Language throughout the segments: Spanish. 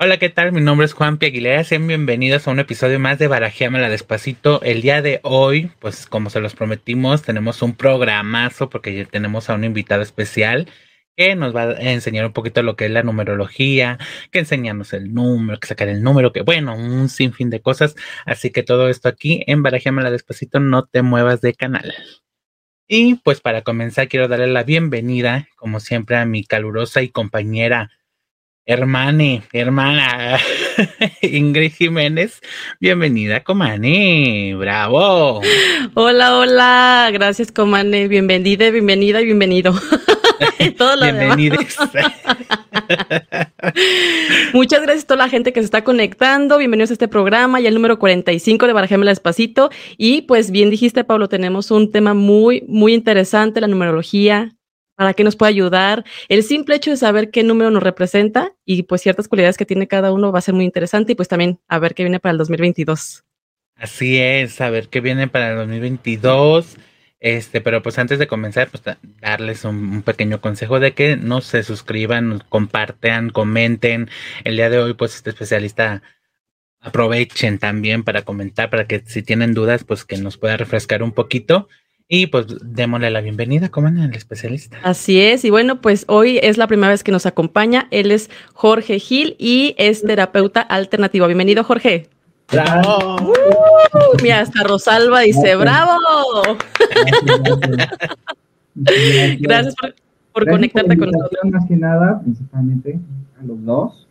Hola, ¿qué tal? Mi nombre es Juan Aguilera. Sean bienvenidos a un episodio más de Barajéamela Despacito. El día de hoy, pues como se los prometimos, tenemos un programazo porque ya tenemos a un invitado especial que nos va a enseñar un poquito lo que es la numerología, que enseñarnos el número, que sacar el número, que bueno, un sinfín de cosas. Así que todo esto aquí en Barajéamela Despacito, no te muevas de canal. Y pues para comenzar quiero darle la bienvenida, como siempre, a mi calurosa y compañera Hermane, hermana Ingrid Jiménez, bienvenida, Comane, bravo. Hola, hola, gracias, Comane, bienvenida, bienvenida y bienvenido. Bienvenidos. Muchas gracias a toda la gente que se está conectando. Bienvenidos a este programa, ya el número 45 de Barajémela Despacito. Y pues bien dijiste, Pablo, tenemos un tema muy, muy interesante, la numerología, para que nos pueda ayudar. El simple hecho de saber qué número nos representa y pues ciertas cualidades que tiene cada uno va a ser muy interesante y pues también a ver qué viene para el 2022. Así es, saber qué viene para el 2022. Este, pero pues antes de comenzar, pues darles un, pequeño consejo de que no se suscriban, compartan, comenten. El día de hoy, pues este especialista aprovechen también para comentar, para que si tienen dudas, pues que nos pueda refrescar un poquito. Y pues démosle la bienvenida, como el especialista. Así es, y bueno, pues hoy es la primera vez que nos acompaña. Él es Jorge Gil y es terapeuta alternativo. Bienvenido, Jorge. ¡Bravo! Uh, mira, hasta Rosalba dice, ¡bravo! Gracias, por, conectarte con nosotros. Más que nada, principalmente a los dos,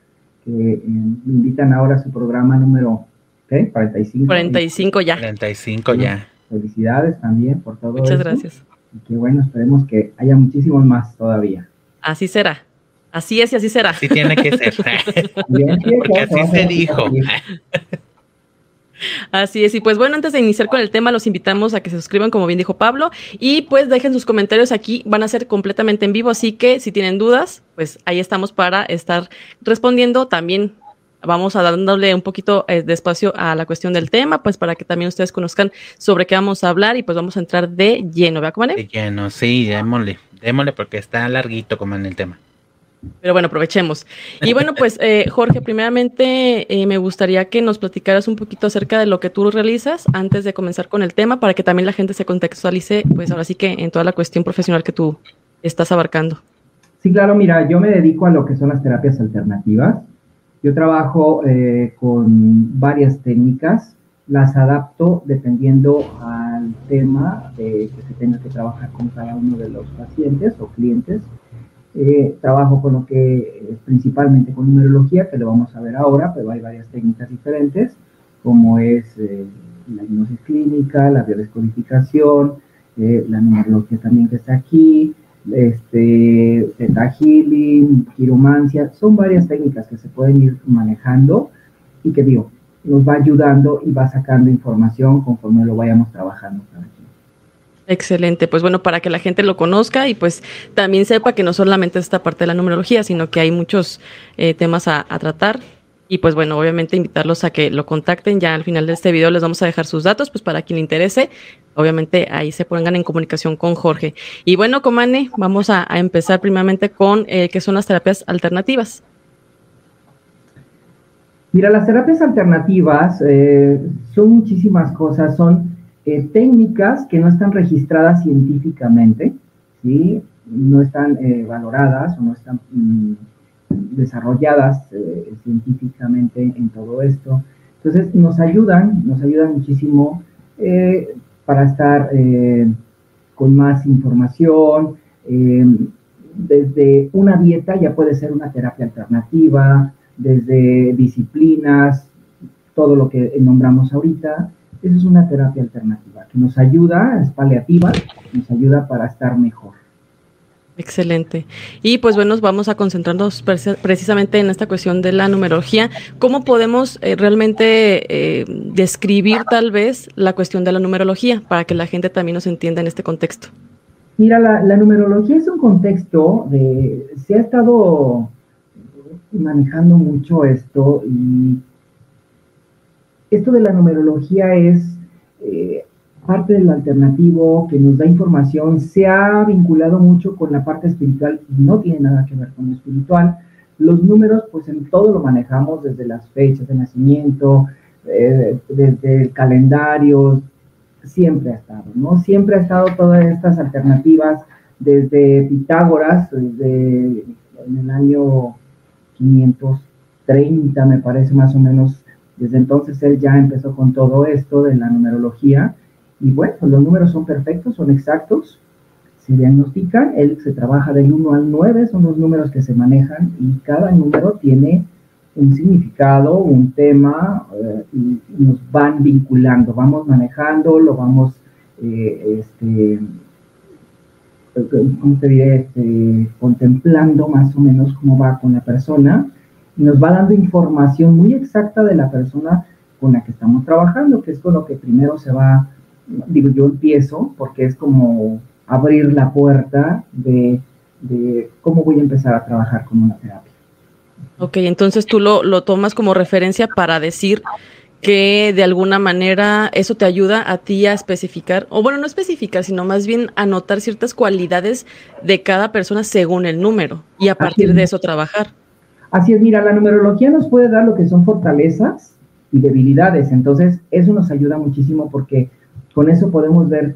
que eh, me invitan ahora a su programa número ¿qué? 45. 45 ya. 45 ya. Felicidades también por todo Muchas gracias. Y que bueno, esperemos que haya muchísimos más todavía. Así será. Así es y así será. Así tiene que ser. Porque así se dijo. Así es, y pues bueno, antes de iniciar con el tema, los invitamos a que se suscriban, como bien dijo Pablo, y pues dejen sus comentarios aquí, van a ser completamente en vivo, así que si tienen dudas, pues ahí estamos para estar respondiendo. También vamos a dándole un poquito eh, de espacio a la cuestión del tema, pues para que también ustedes conozcan sobre qué vamos a hablar y pues vamos a entrar de lleno, ¿verdad, Comane? De lleno, sí, démosle, démosle porque está larguito, como en el tema. Pero bueno, aprovechemos. Y bueno, pues eh, Jorge, primeramente eh, me gustaría que nos platicaras un poquito acerca de lo que tú realizas antes de comenzar con el tema, para que también la gente se contextualice, pues ahora sí que en toda la cuestión profesional que tú estás abarcando. Sí, claro, mira, yo me dedico a lo que son las terapias alternativas. Yo trabajo eh, con varias técnicas, las adapto dependiendo al tema que se tenga que trabajar con cada uno de los pacientes o clientes. Eh, trabajo con lo que eh, principalmente con numerología, que lo vamos a ver ahora, pero hay varias técnicas diferentes, como es la hipnosis clínica, la biodescodificación, la numerología también que está aquí, este, Theta Healing, Quiromancia, son varias técnicas que se pueden ir manejando y que digo, nos va ayudando y va sacando información conforme lo vayamos trabajando. Excelente, pues bueno, para que la gente lo conozca y pues también sepa que no solamente esta parte de la numerología, sino que hay muchos eh, temas a tratar y pues bueno, obviamente invitarlos a que lo contacten. Ya al final de este video les vamos a dejar sus datos, pues para quien le interese, obviamente ahí se pongan en comunicación con Jorge. Y bueno, Comane, vamos a, empezar primeramente con eh, qué son las terapias alternativas. Mira, las terapias alternativas eh, son muchísimas cosas, son eh, técnicas que no están registradas científicamente, ¿sí? no están valoradas o no están... Mm, desarrolladas eh, científicamente en todo esto. Entonces nos ayudan, nos ayudan muchísimo eh, para estar eh, con más información. desde una dieta ya puede ser una terapia alternativa, desde disciplinas, todo lo que nombramos ahorita, eso es una terapia alternativa que nos ayuda, es paliativa, nos ayuda para estar mejor. Excelente. Y pues bueno, vamos a concentrarnos precisamente en esta cuestión de la numerología. ¿Cómo podemos eh, realmente eh, describir tal vez la cuestión de la numerología para que la gente también nos entienda en este contexto? Mira, la, numerología es un contexto de, se ha estado manejando mucho esto y esto de la numerología es eh, parte del alternativo que nos da información se ha vinculado mucho con la parte espiritual, no tiene nada que ver con lo espiritual, Los números, pues en todo lo manejamos desde las fechas de nacimiento, eh, desde el calendario, siempre ha estado, ¿no? Siempre ha estado todas estas alternativas, desde Pitágoras, desde en el año 530, me parece más o menos, desde entonces él ya empezó con todo esto de la numerología, y bueno, los números son perfectos, son exactos, se diagnostican, él se trabaja del 1 al 9, son los números que se manejan, y cada número tiene un significado, un tema, eh, y, nos van vinculando, vamos manejando, lo vamos, eh, este, ¿cómo te diré? Este, contemplando más o menos cómo va con la persona, y nos va dando información muy exacta de la persona con la que estamos trabajando, que es con lo que primero se va, digo, yo empiezo, porque es como abrir la puerta de, de cómo voy a empezar a trabajar con una terapia. Ok, entonces tú lo, lo tomas como referencia para decir que de alguna manera eso te ayuda a ti a especificar, o bueno, no especificar, sino más bien a notar ciertas cualidades de cada persona según el número y a partir de eso trabajar. Así es, mira, la numerología nos puede dar lo que son fortalezas y debilidades, entonces eso nos ayuda muchísimo porque con eso podemos ver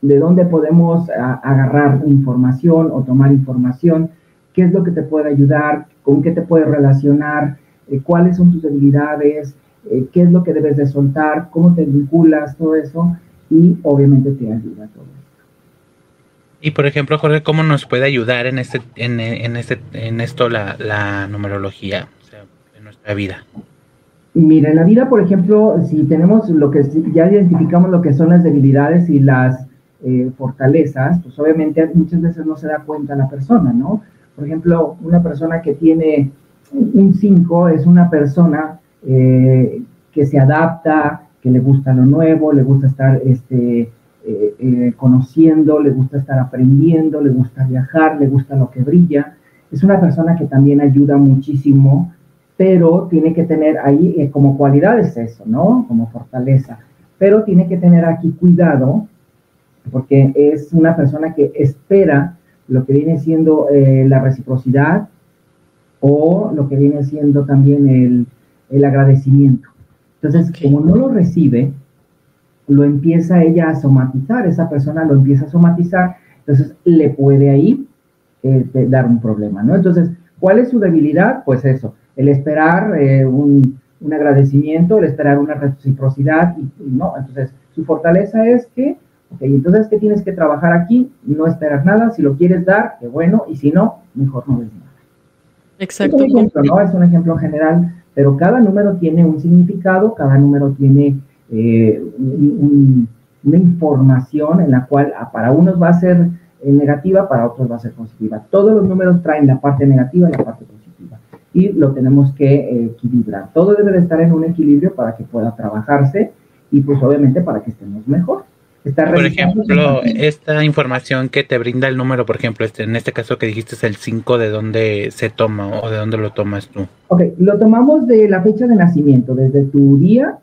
de dónde podemos agarrar información o tomar información, qué es lo que te puede ayudar, con qué te puedes relacionar, eh, cuáles son tus debilidades, eh, qué es lo que debes de soltar, cómo te vinculas, todo eso, y obviamente te ayuda todo esto. Y por ejemplo, Jorge, ¿cómo nos puede ayudar en este, en, en este, en esto la, numerología, en nuestra vida? Mira, en la vida, por ejemplo, si tenemos lo que ya identificamos lo que son las debilidades y las eh, fortalezas, pues obviamente muchas veces no se da cuenta la persona, ¿no? Por ejemplo, una persona que tiene un 5 es una persona eh, que se adapta, que le gusta lo nuevo, le gusta estar este, eh, conociendo, le gusta estar aprendiendo, le gusta viajar, le gusta lo que brilla. Es una persona que también ayuda muchísimo, pero tiene que tener ahí como cualidades eso, ¿no? Como fortaleza. Pero tiene que tener aquí cuidado, porque es una persona que espera lo que viene siendo la reciprocidad o lo que viene siendo también el, el agradecimiento. Entonces, como no lo recibe, lo empieza ella a somatizar, esa persona lo empieza a somatizar, entonces le puede ahí eh, dar un problema, ¿no? Entonces, ¿cuál es su debilidad? Pues eso, el esperar eh, un, agradecimiento, el esperar una reciprocidad, y, no, entonces su fortaleza es que, ok, entonces, ¿qué tienes que trabajar aquí? No esperar nada, si lo quieres dar, qué bueno, y si no, mejor no des nada. Exacto. Es un ejemplo, ¿no? Es un ejemplo general pero cada número tiene un significado, cada número tiene eh, una información en la cual ah, para unos va a ser eh, negativa, para otros va a ser positiva. Todos los números traen la parte negativa y la parte positiva y lo tenemos que eh, equilibrar. Todo debe de estar en un equilibrio para que pueda trabajarse y pues obviamente para que estemos mejor por ejemplo, esta información que te brinda el número, por ejemplo, este, en este caso que dijiste es el 5, ¿de dónde se toma o de dónde lo tomas tú? Ok, lo tomamos de la fecha de nacimiento, desde tu día,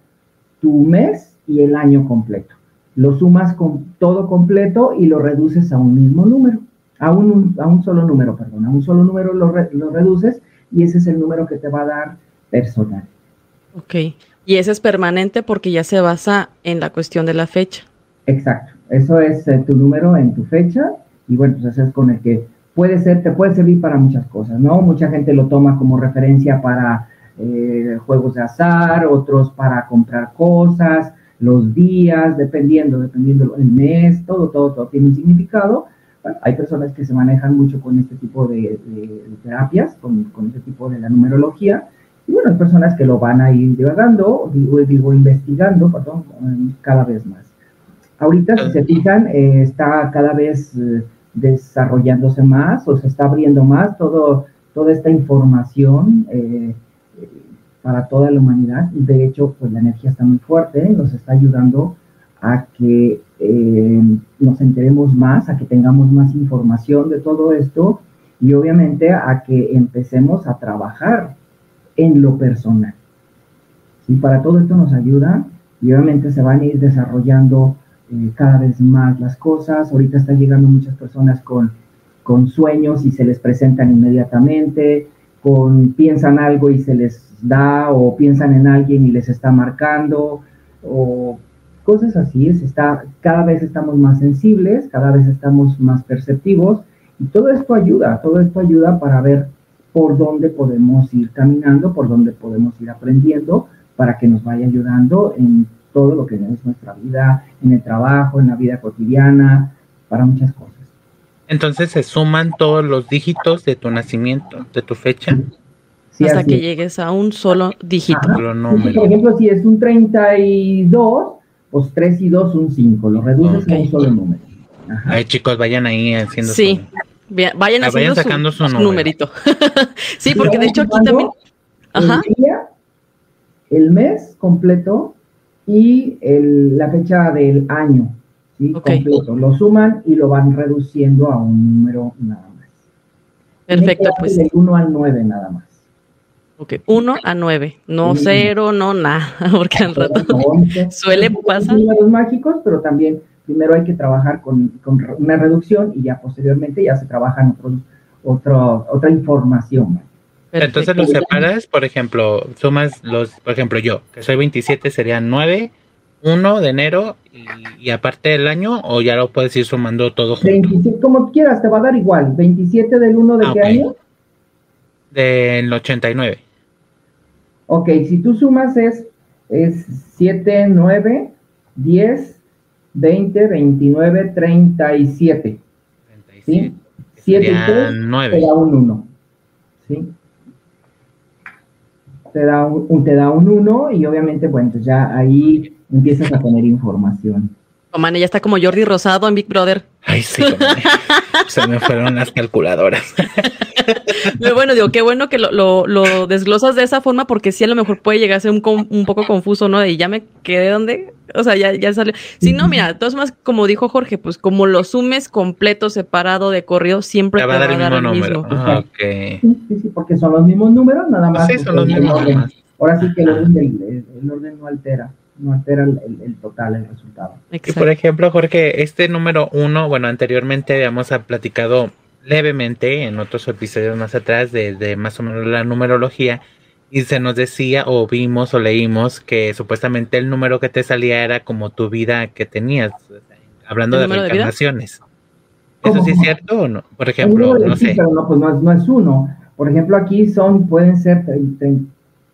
tu mes y el año completo. Lo sumas con todo completo y lo reduces a un mismo número, a un, a un solo número, perdón, a un solo número lo, lo reduces y ese es el número que te va a dar personal. Ok, y ese es permanente porque ya se basa en la cuestión de la fecha. Exacto, eso es eh, tu número en tu fecha y bueno, pues ese es con el que puede ser, te puede servir para muchas cosas, ¿no? Mucha gente lo toma como referencia para eh, juegos de azar, otros para comprar cosas, los días, dependiendo, dependiendo el mes, todo, todo, todo tiene un significado. Hay personas que se manejan mucho con este tipo de, terapias, con, con, este tipo de la numerología, y bueno, hay personas que lo van a ir divagando, digo, digo investigando, perdón, cada vez más. Ahorita, si se fijan, eh, está cada vez eh, desarrollándose más o se está abriendo más todo, toda esta información eh, para toda la humanidad. De hecho, pues la energía está muy fuerte, nos está ayudando a que nos enteremos más, a que tengamos más información de todo esto y obviamente a que empecemos a trabajar en lo personal. Y para todo esto nos ayuda y obviamente se van a ir desarrollando eh, cada vez más las cosas. Ahorita están llegando muchas personas con, con sueños y se les presentan inmediatamente. con piensan algo y se les da, o piensan en alguien y les está marcando, o cosas así. Es, está, cada vez estamos más sensibles, cada vez estamos más perceptivos, y todo esto ayuda, todo esto ayuda para ver por dónde podemos ir caminando, por dónde podemos ir aprendiendo, para que nos vaya ayudando en todo lo que es nuestra vida, en el trabajo, en la vida cotidiana, para muchas cosas. Entonces se suman todos los dígitos de tu nacimiento, de tu fecha. hasta que llegues a un solo dígito. por ejemplo, si es un 32, pues 3 y 2 son 5, lo reduces a un solo número. Ay, chicos, vayan ahí haciendo Sí, vayan haciendo sacando su, numerito. sí, porque de hecho aquí también... Ajá. El día, el mes completo y el, la fecha del año. Completo. Lo suman y lo van reduciendo a un número nada más. Perfecto, pues. Del 1 al 9 nada más. Ok, 1 a 9, no 0, no nada, porque al rato suele pasar. números mágicos, pero también primero hay que trabajar con, con, una reducción y ya posteriormente ya se trabaja en otro, otra información. Entonces los separas, por ejemplo, sumas los, por ejemplo, yo, que soy 27, serían 9, 1 de enero y, aparte del año, o ya lo puedes ir sumando todo junto? 27, como quieras, te va a dar igual. ¿27 del 1 de ah, qué año? Del 89. Ok, si tú sumas es, es 7, 9, 10, 20, 29, 37. 37. ¿sí? 7 y 3 9. te da un 1. ¿sí? Te da un, te da un 1 y obviamente, bueno, pues ya ahí empiezas a poner información. Man, ya está como Jordi Rosado en Big Brother. Ay, sí, se me fueron las calculadoras. Pero bueno, digo, qué bueno que lo, lo, desglosas de esa forma porque sí a lo mejor puede llegar a ser un, un poco confuso, ¿no? De ya me quedé donde, o sea, ya, ya salió. Si no, mira, todos más, como dijo Jorge, pues como lo sumes completo, separado, de corrido, siempre te va, a dar, el mismo. Ah, sí, sí, porque son los mismos números, nada más. Sí, son los mismos Ahora sí que el orden, el orden no altera no altera el, total, el resultado. Y por ejemplo, Jorge, este número uno, bueno, anteriormente habíamos platicado levemente en otros episodios más atrás de, más o menos la numerología y se nos decía o vimos o leímos que supuestamente el número que te salía era como tu vida que tenías, hablando de reencarnaciones. ¿Eso sí es cierto o no? Por ejemplo, no sé. Pero no, pues no, es uno. Por ejemplo, aquí son, pueden ser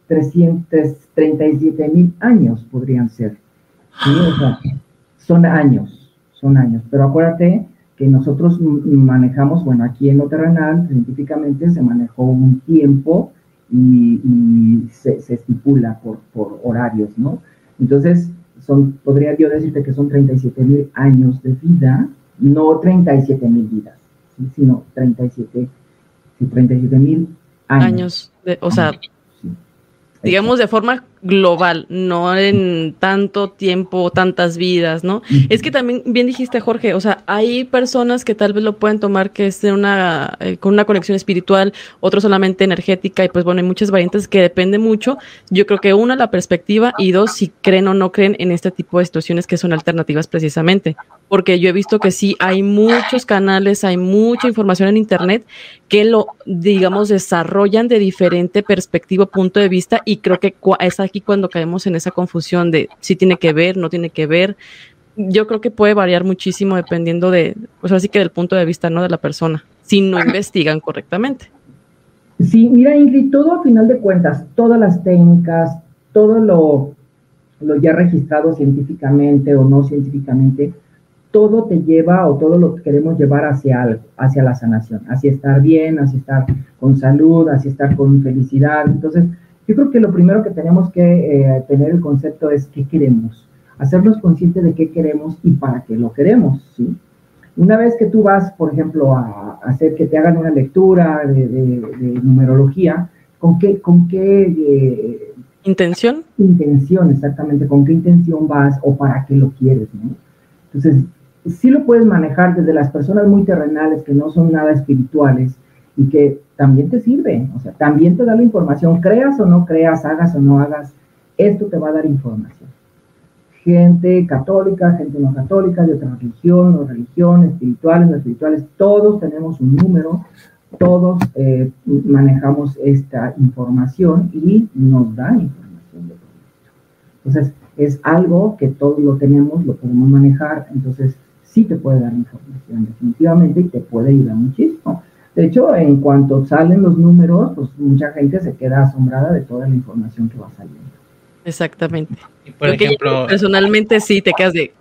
337 mil años podrían ser. son años, son años. Pero acuérdate que nosotros manejamos, bueno, aquí en lo terrenal, científicamente se manejó un tiempo y, se, estipula por, por, horarios, ¿no? Entonces, son, podría yo decirte que son 37 mil años de vida, no 37 mil vidas, sino 37 mil años. años de, o sea, digamos de forma global, no en tanto tiempo, tantas vidas, ¿no? Es que también, bien dijiste, Jorge, o sea, hay personas que tal vez lo pueden tomar que es una, eh, con una conexión espiritual, otros solamente energética, y pues bueno, hay muchas variantes que depende mucho. Yo creo que una, la perspectiva, y dos, si creen o no creen en este tipo de situaciones que son alternativas precisamente. Porque yo he visto que sí, hay muchos canales, hay mucha información en Internet que lo, digamos, desarrollan de diferente perspectiva, punto de vista, y creo que es aquí cuando caemos en esa confusión de si tiene que ver, no tiene que ver. Yo creo que puede variar muchísimo dependiendo de, pues así que del punto de vista, ¿no? De la persona, si no investigan correctamente. Sí, mira Ingrid, todo a final de cuentas, todas las técnicas, todo lo, lo ya registrado científicamente o no científicamente, todo te lleva o todo lo que queremos llevar hacia algo, hacia la sanación, hacia estar bien, hacia estar con salud, hacia estar con felicidad. Entonces, yo creo que lo primero que tenemos que eh, tener el concepto es qué queremos, hacernos conscientes de qué queremos y para qué lo queremos, ¿sí? Una vez que tú vas, por ejemplo, a, hacer que te hagan una lectura de, numerología, ¿con qué, con qué eh, intención? Intención, exactamente, con qué intención vas o para qué lo quieres, ¿no? Entonces, sí lo puedes manejar desde las personas muy terrenales que no son nada espirituales y que también te sirve, o sea, también te da la información, creas o no creas, hagas o no hagas, esto te va a dar información. Gente católica, gente no católica, de otra religión, o religión, espirituales, no espirituales, todos tenemos un número todos eh, manejamos esta información y nos da información de todo Entonces, es algo que todos lo tenemos, lo podemos manejar, entonces sí te puede dar información definitivamente y te puede ayudar muchísimo. De hecho, en cuanto salen los números, pues mucha gente se queda asombrada de toda la información que va saliendo. Exactamente. por ejemplo, personalmente sí te quedas de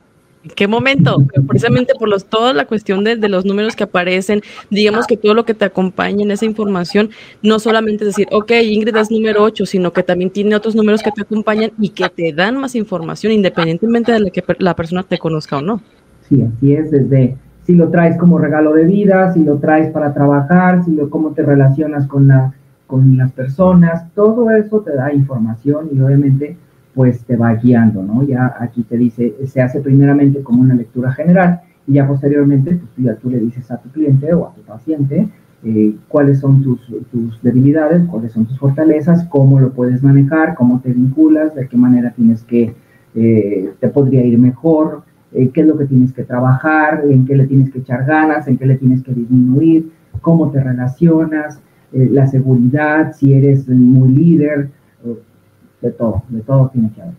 qué momento? Precisamente por los, toda la cuestión de, los números que aparecen, digamos que todo lo que te acompaña en esa información, no solamente es decir, ok, Ingrid es número 8, sino que también tiene otros números que te acompañan y que te dan más información independientemente de la que la persona te conozca o no. Sí, así es, desde si lo traes como regalo de vida, si lo traes para trabajar, si lo, cómo te relacionas con, la, con las personas, todo eso te da información y obviamente pues te va guiando, ¿no? Ya aquí te dice, se hace primeramente como una lectura general y ya posteriormente pues, ya tú le dices a tu cliente o a tu paciente eh, cuáles son tus, tus, debilidades, cuáles son tus fortalezas, cómo lo puedes manejar, cómo te vinculas, de qué manera tienes que, eh, te podría ir mejor, eh, qué es lo que tienes que trabajar, en qué le tienes que echar ganas, en qué le tienes que disminuir, cómo te relacionas, la seguridad, si eres muy líder, de todo, de todo tiene que haber.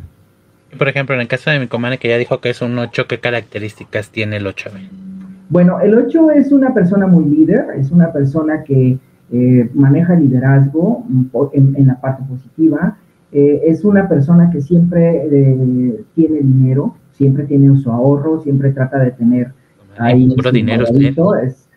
Por ejemplo, en el caso de mi comadre que ya dijo que es un 8, ¿qué características tiene el 8? Bueno, el 8 es una persona muy líder, es una persona que eh, maneja liderazgo en, la parte positiva, eh, es una persona que siempre eh, tiene dinero, siempre tiene su ahorro, siempre trata de tener ahí puro dinero. Es,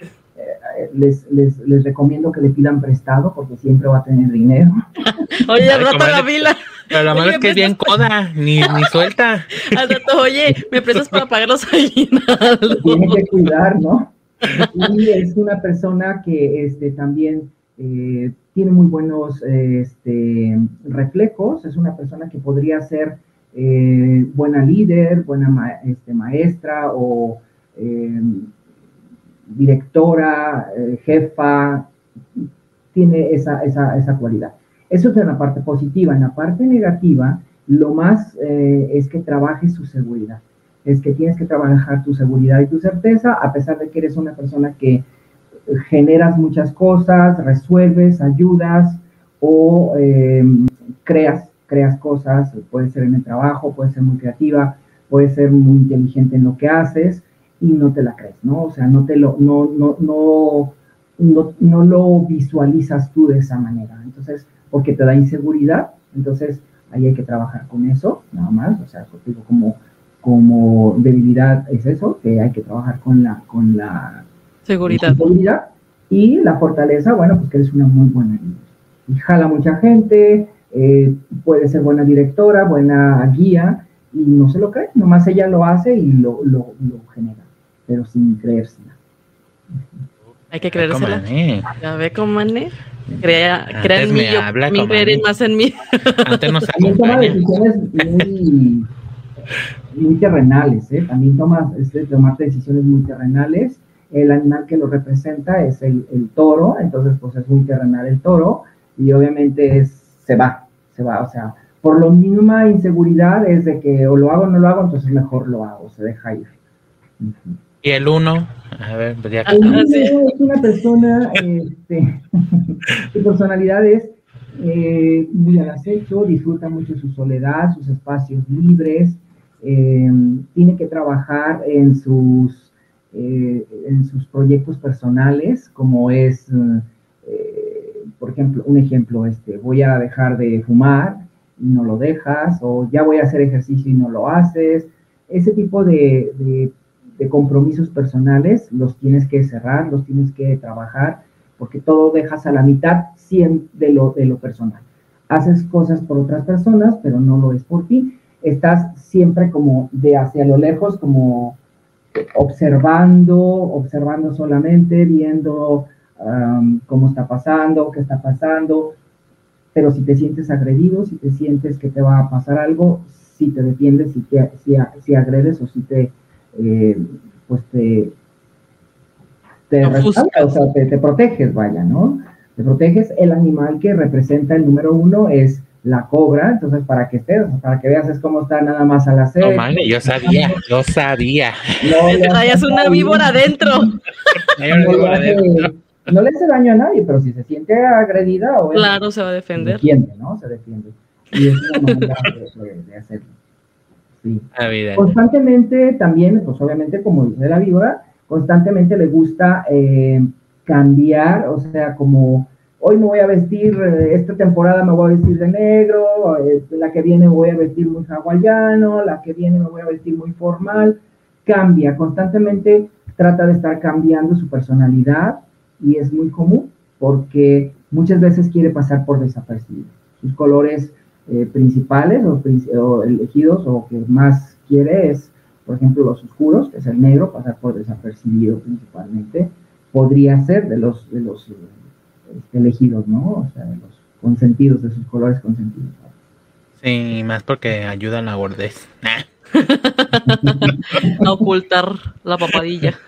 les, les, les, recomiendo que le pidan prestado porque siempre va a tener dinero. Oye, rota la vila. Pero lo malo es que es bien coda, ni, ni suelta. Al rato, oye, me prestas para pagar los aguinaldos. Tiene que cuidar, ¿no? Y es una persona que este, también eh, tiene muy buenos este, reflejos, es una persona que podría ser eh, buena líder, buena este, maestra o eh, directora, jefa, tiene esa, esa, esa cualidad. Eso es en la parte positiva. En la parte negativa, lo más eh, es que trabajes su seguridad. Es que tienes que trabajar tu seguridad y tu certeza, a pesar de que eres una persona que generas muchas cosas, resuelves, ayudas o eh, creas, creas cosas, puede ser en el trabajo, puede ser muy creativa, puede ser muy inteligente en lo que haces y no te la crees, ¿no? O sea, no te lo, no, no, no, no, no lo visualizas tú de esa manera. Entonces, porque te da inseguridad, entonces ahí hay que trabajar con eso, nada más, o sea, digo, como, como debilidad es eso, que hay que trabajar con la, con la seguridad. Y la fortaleza, bueno, pues que eres una muy buena líder. Y jala mucha gente, eh, puede ser buena directora, buena guía, y no se lo cree, nomás ella lo hace y lo, lo, lo genera, pero sin creérsela. Hay que creérsela. Ya ve cómo mané. Crea, crea en mí, yo habla más en mí. Antes nos También toma decisiones muy, muy terrenales, ¿eh? También toma, este, tomar decisiones muy terrenales. El animal que lo representa es el, el, toro, entonces pues es muy terrenal el toro y obviamente es, se va, se va, o sea, por lo mínima inseguridad es de que o lo hago o no lo hago, entonces mejor lo hago, se deja ir. Y el uno, a ver, pues ya El uno es una persona, este, su personalidad es eh, muy al acecho, disfruta mucho su soledad, sus espacios libres, eh, tiene que trabajar en sus, eh, en sus proyectos personales, como es, por ejemplo, un ejemplo, este, voy a dejar de fumar y no lo dejas, o ya voy a hacer ejercicio y no lo haces, ese tipo de de compromisos personales, los tienes que cerrar, los tienes que trabajar, porque todo dejas a la mitad de lo, de lo personal. Haces cosas por otras personas, pero no lo es por ti. Estás siempre como de hacia lo lejos, como observando, observando solamente, viendo cómo está pasando, qué está pasando. Pero si te sientes agredido, si te sientes que te va a pasar algo, si te defiendes, si, te, si, si agredes o si te eh, pues te, te, o sea, te, proteges, vaya, ¿no? Te proteges. El animal que representa el número uno es la cobra, entonces para que estés, para que veas es cómo está nada más al hacer. No, yo sabía, yo sabía. No, traías una víbora adentro. no le hace daño a nadie, pero si se siente agredida, claro, se va a defender. Se defiende, ¿no? Se defiende. Y es una manera de, hacerlo. Sí. Ah, constantemente también, pues obviamente, como dice la víbora, constantemente le gusta eh, cambiar, o sea, como hoy me voy a vestir, eh, esta temporada me voy a vestir de negro, este, la que viene me voy a vestir muy hawaiano, la que viene me voy a vestir muy formal, cambia, constantemente trata de estar cambiando su personalidad y es muy común porque muchas veces quiere pasar por desapercibido. Sus colores eh, principales o, elegidos o que más quiere es, por ejemplo, los oscuros, que es el negro, pasar por desapercibido principalmente. Podría ser de los, de los este, elegidos, ¿no? O sea, de los consentidos, de sus colores consentidos. Sí, más porque ayudan a la gordez. a ocultar la papadilla.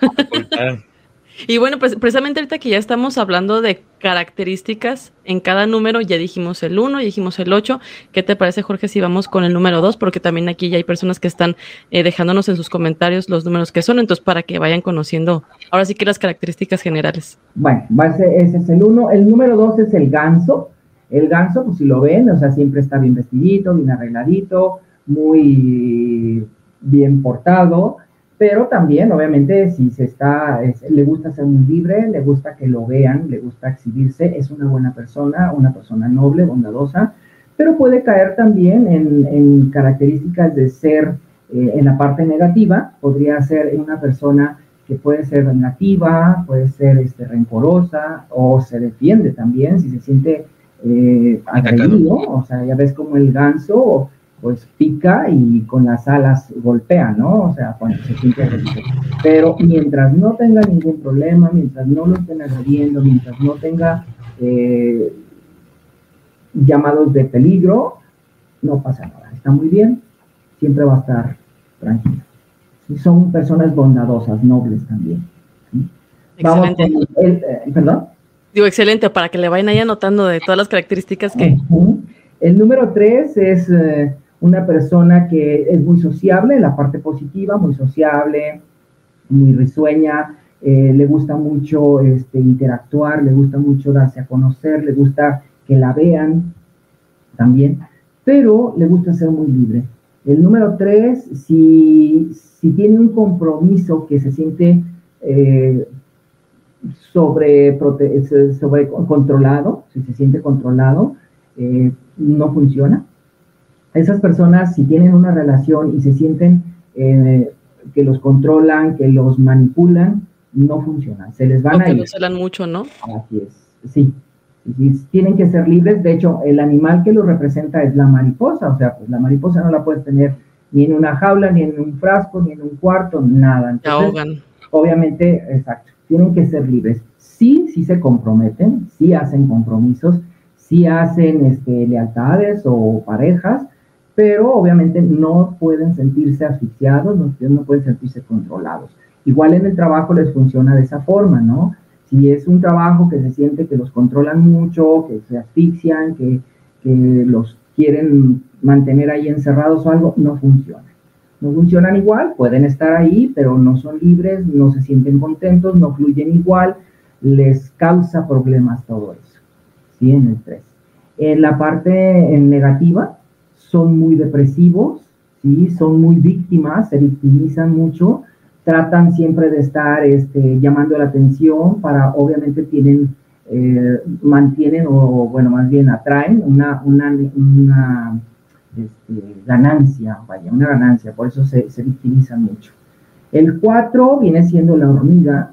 Y bueno, pues precisamente ahorita que ya estamos hablando de características en cada número, ya dijimos el 1, ya dijimos el 8. ¿Qué te parece, Jorge, si vamos con el número 2? Porque también aquí ya hay personas que están eh, dejándonos en sus comentarios los números que son, entonces para que vayan conociendo ahora sí que las características generales. Bueno, ese es el 1. El número 2 es el ganso. El ganso, pues si lo ven, o sea, siempre está bien vestidito, bien arregladito, muy bien portado pero también, obviamente, si se está, le gusta ser muy libre, le gusta que lo vean, le gusta exhibirse, es una buena persona, una persona noble, bondadosa, pero puede caer también en, características de ser eh, en la parte negativa, podría ser una persona que puede ser negativa, puede ser este, rencorosa o se defiende también si se siente eh, agredido, o sea, ya ves como el ganso pues pica y con las alas golpea, ¿no? O sea, cuando se siente agredido. Pero mientras no tenga ningún problema, mientras no lo estén agrediendo, mientras no tenga eh, llamados de peligro, no pasa nada. Está muy bien, siempre va a estar tranquilo. son personas bondadosas, nobles también. Excelente. Eh, ¿Perdón? Digo, excelente, para que le vayan ahí anotando de todas las características que... El número tres es... Eh, una persona que es muy sociable, la parte positiva, muy sociable, muy risueña, eh, le gusta mucho este, interactuar, le gusta mucho darse a conocer, le gusta que la vean también, pero le gusta ser muy libre. El número tres, si, tiene un compromiso que se siente eh, sobre, sobre controlado, si se siente controlado, eh, no funciona esas personas, si tienen una relación y se sienten eh, que los controlan, que los manipulan, no funcionan. Se les van a ir. celan mucho, ¿no? Así es, sí. Tienen que ser libres. De hecho, el animal que los representa es la mariposa. O sea, pues la mariposa no la puedes tener ni en una jaula, ni en un frasco, ni en un cuarto, nada. ahogan. Obviamente, exacto. Tienen que ser libres. Sí, sí se comprometen, sí hacen compromisos, sí hacen este, lealtades o parejas, pero obviamente no pueden sentirse asfixiados, no, pueden sentirse controlados. Igual en el trabajo les funciona de esa forma, ¿no? Si es un trabajo que se siente que los controlan mucho, que se asfixian, que, que los quieren mantener ahí encerrados o algo, no funciona. No funcionan igual, pueden estar ahí, pero no son libres, no se sienten contentos, no fluyen igual, les causa problemas todo eso. ¿Sí? En el estrés. En la parte negativa, son muy depresivos, ¿sí? son muy víctimas, se victimizan mucho, tratan siempre de estar este, llamando la atención para, obviamente tienen, eh, mantienen o bueno, más bien atraen una, una, una este, ganancia, vaya, una ganancia, por eso se, se victimizan mucho. El 4 viene siendo la hormiga.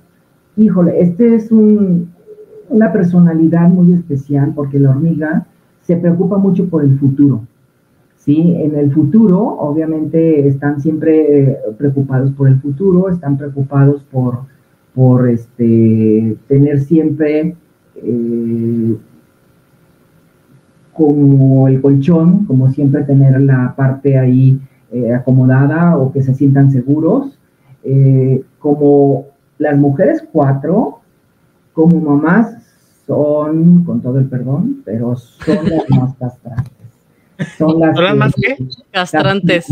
Híjole, este es un, una personalidad muy especial porque la hormiga se preocupa mucho por el futuro. ¿Sí? En el futuro, obviamente, están siempre eh, preocupados por el futuro, están preocupados por, por este, tener siempre eh, como el colchón, como siempre tener la parte ahí eh, acomodada o que se sientan seguros. como las mujeres cuatro, como mamás, son, con todo el perdón, pero son las más castrantes son las, más que castrantes.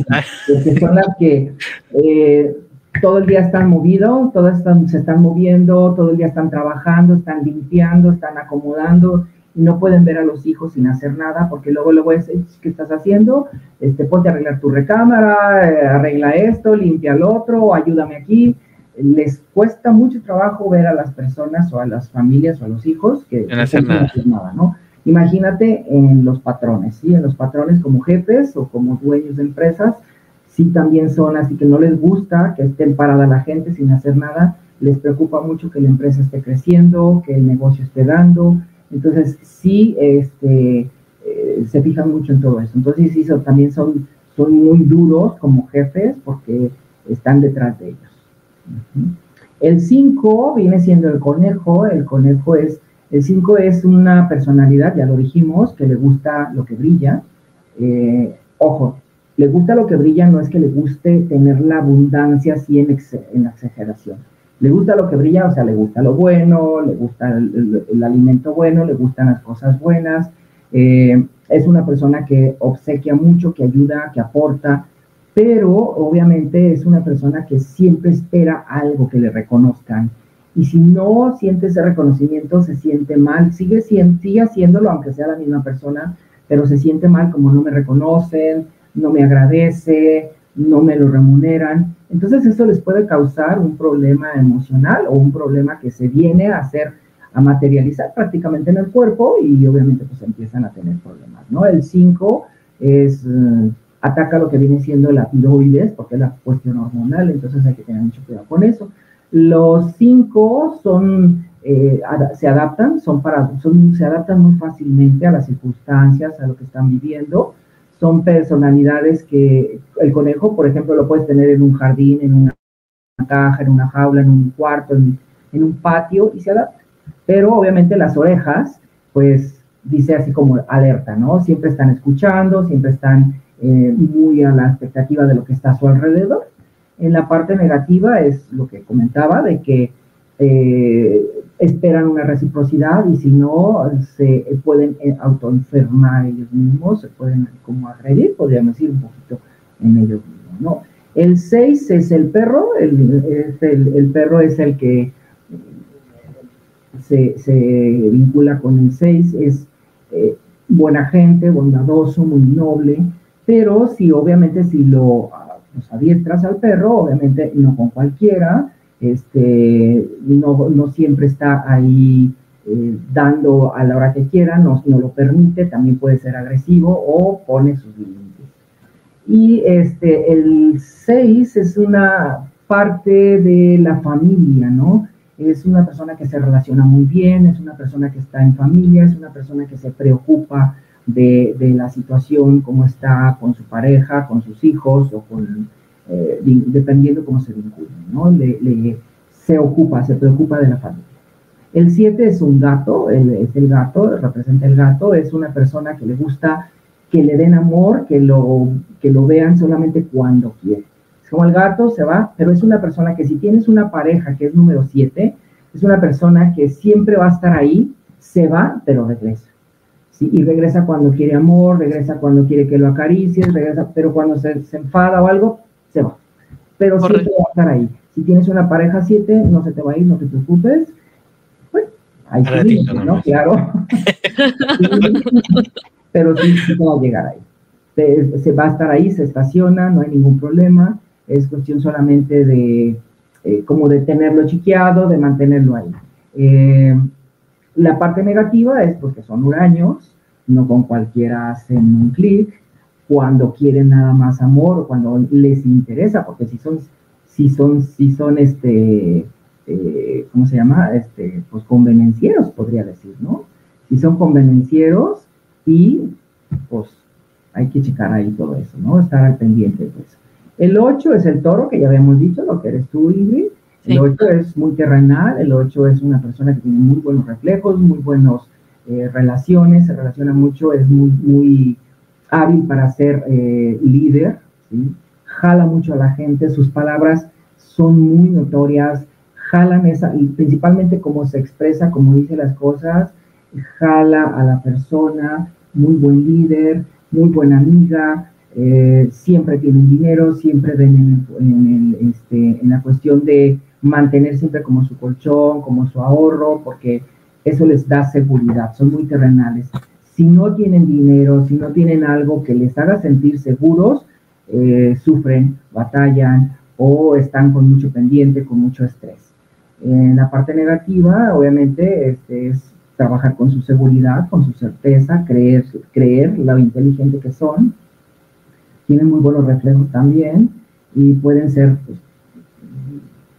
son las que eh, todo el día están movidos, todos están, se están moviendo, todo el día están trabajando, están limpiando, están acomodando y no pueden ver a los hijos sin hacer nada porque luego luego es, ¿qué estás haciendo? Este, ponte a arreglar tu recámara, eh, arregla esto, limpia el otro, ayúdame aquí. Les cuesta mucho trabajo ver a las personas o a las familias o a los hijos que no hacen nada. nada, ¿no? Imagínate en los patrones, ¿sí? En los patrones como jefes o como dueños de empresas, sí también son así que no les gusta que estén parada la gente sin hacer nada, les preocupa mucho que la empresa esté creciendo, que el negocio esté dando, entonces sí este, eh, se fijan mucho en todo eso. Entonces sí, también son, son muy duros como jefes porque están detrás de ellos. El 5 viene siendo el conejo, el conejo es el 5 es una personalidad, ya lo dijimos, que le gusta lo que brilla. Eh, ojo, le gusta lo que brilla no es que le guste tener la abundancia así en, en exageración. Le gusta lo que brilla, o sea, le gusta lo bueno, le gusta el, alimento bueno, le gustan las cosas buenas. Eh, es una persona que obsequia mucho, que ayuda, que aporta, pero obviamente es una persona que siempre espera algo que le reconozcan y si no siente ese reconocimiento, se siente mal, sigue, sigue haciéndolo aunque sea la misma persona, pero se siente mal como no me reconocen, no me agradece, no me lo remuneran. Entonces eso les puede causar un problema emocional o un problema que se viene a hacer, a materializar prácticamente en el cuerpo y obviamente pues empiezan a tener problemas, ¿no? El 5 es, eh, ataca lo que viene siendo la tiroides porque es la cuestión hormonal, entonces hay que tener mucho cuidado con eso. Los cinco son, eh, se adaptan, son para, se adaptan muy fácilmente a las circunstancias, a lo que están viviendo. Son personalidades que el conejo, por ejemplo, lo puedes tener en un jardín, en una caja, en una jaula, en un cuarto, en, un patio y se adapta. Pero obviamente las orejas, pues dice así como alerta, ¿no? Siempre están escuchando, siempre están eh, muy a la expectativa de lo que está a su alrededor en la parte negativa es lo que comentaba, de que eh, esperan una reciprocidad y si no, se pueden eh, autoenfermar ellos mismos, se pueden como agredir, podríamos decir un poquito en ellos mismos, ¿no? El 6 es el perro, el, el, perro es el que se, se vincula con el 6, es eh, buena gente, bondadoso, muy noble, pero si obviamente si lo pues, adiestras al perro, obviamente no con cualquiera, este, no, no siempre está ahí eh, dando a la hora que quiera, no, no lo permite, también puede ser agresivo o pone sus límites. Y este, el 6 es una parte de la familia, ¿no? Es una persona que se relaciona muy bien, es una persona que está en familia, es una persona que se preocupa de, la situación, cómo está con su pareja, con sus hijos o con, eh, dependiendo cómo se vinculen, ¿no? Le, se ocupa, se preocupa de la familia. El 7 es un gato, es el gato, representa el gato, es una persona que le gusta que le den amor, que lo, que lo vean solamente cuando quiere. Es como el gato se va, pero es una persona que si tienes una pareja que es número 7, es una persona que siempre va a estar ahí, se va, pero regresa. Y regresa cuando quiere amor, regresa cuando quiere que lo acaricies, regresa, pero cuando se, enfada o algo, se va. Pero siempre va a estar ahí. Si tienes una pareja siete, no se te va a ir, no te preocupes. Pues, ahí sí, ¿no? Claro. pero sí, sí va a llegar ahí. Se, va a estar ahí, se estaciona, no hay ningún problema. Es cuestión solamente de, eh, como de tenerlo chiqueado, de mantenerlo ahí. Eh, la parte negativa es porque son huraños, no con cualquiera hacen un clic, cuando quieren nada más amor o cuando les interesa, porque si son, si son, si son este, eh, ¿cómo se llama? Este, pues convenencieros, podría decir, ¿no? Si son convenencieros y pues hay que checar ahí todo eso, ¿no? Estar al pendiente de eso. El 8 es el toro, que ya habíamos dicho, lo que eres tú, Ingrid. El 8 es muy terrenal, el 8 es una persona que tiene muy buenos reflejos, muy buenas eh, relaciones, se relaciona mucho, es muy, muy hábil para ser eh, líder, jala mucho a la gente, sus palabras son muy notorias, jalan esa, y principalmente cómo se expresa, cómo dice las cosas, jala a la persona, muy buen líder, muy buena amiga, eh, siempre tienen dinero, siempre ven en, este, en la cuestión de mantener siempre como su colchón, como su ahorro, porque eso les da seguridad, son muy terrenales. Si no tienen dinero, si no tienen algo que les haga sentir seguros, eh, sufren, batallan o están con mucho pendiente, con mucho estrés. En la parte negativa, obviamente, este, es trabajar con su seguridad, con su certeza, creer, creer lo inteligente que son. Tienen muy buenos reflejos también y pueden ser, pues,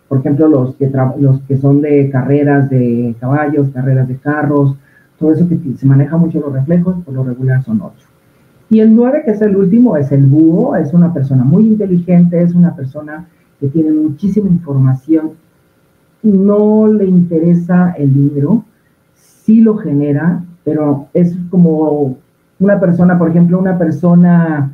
por ejemplo, los que, los que son de carreras de caballos, carreras de carros, todo eso que se maneja mucho los reflejos, por lo regular son ocho. Y el nueve, que es el último, es el búho, es una persona muy inteligente, es una persona que tiene muchísima información, no le interesa el dinero, sí lo genera, pero es como una persona, por ejemplo, una persona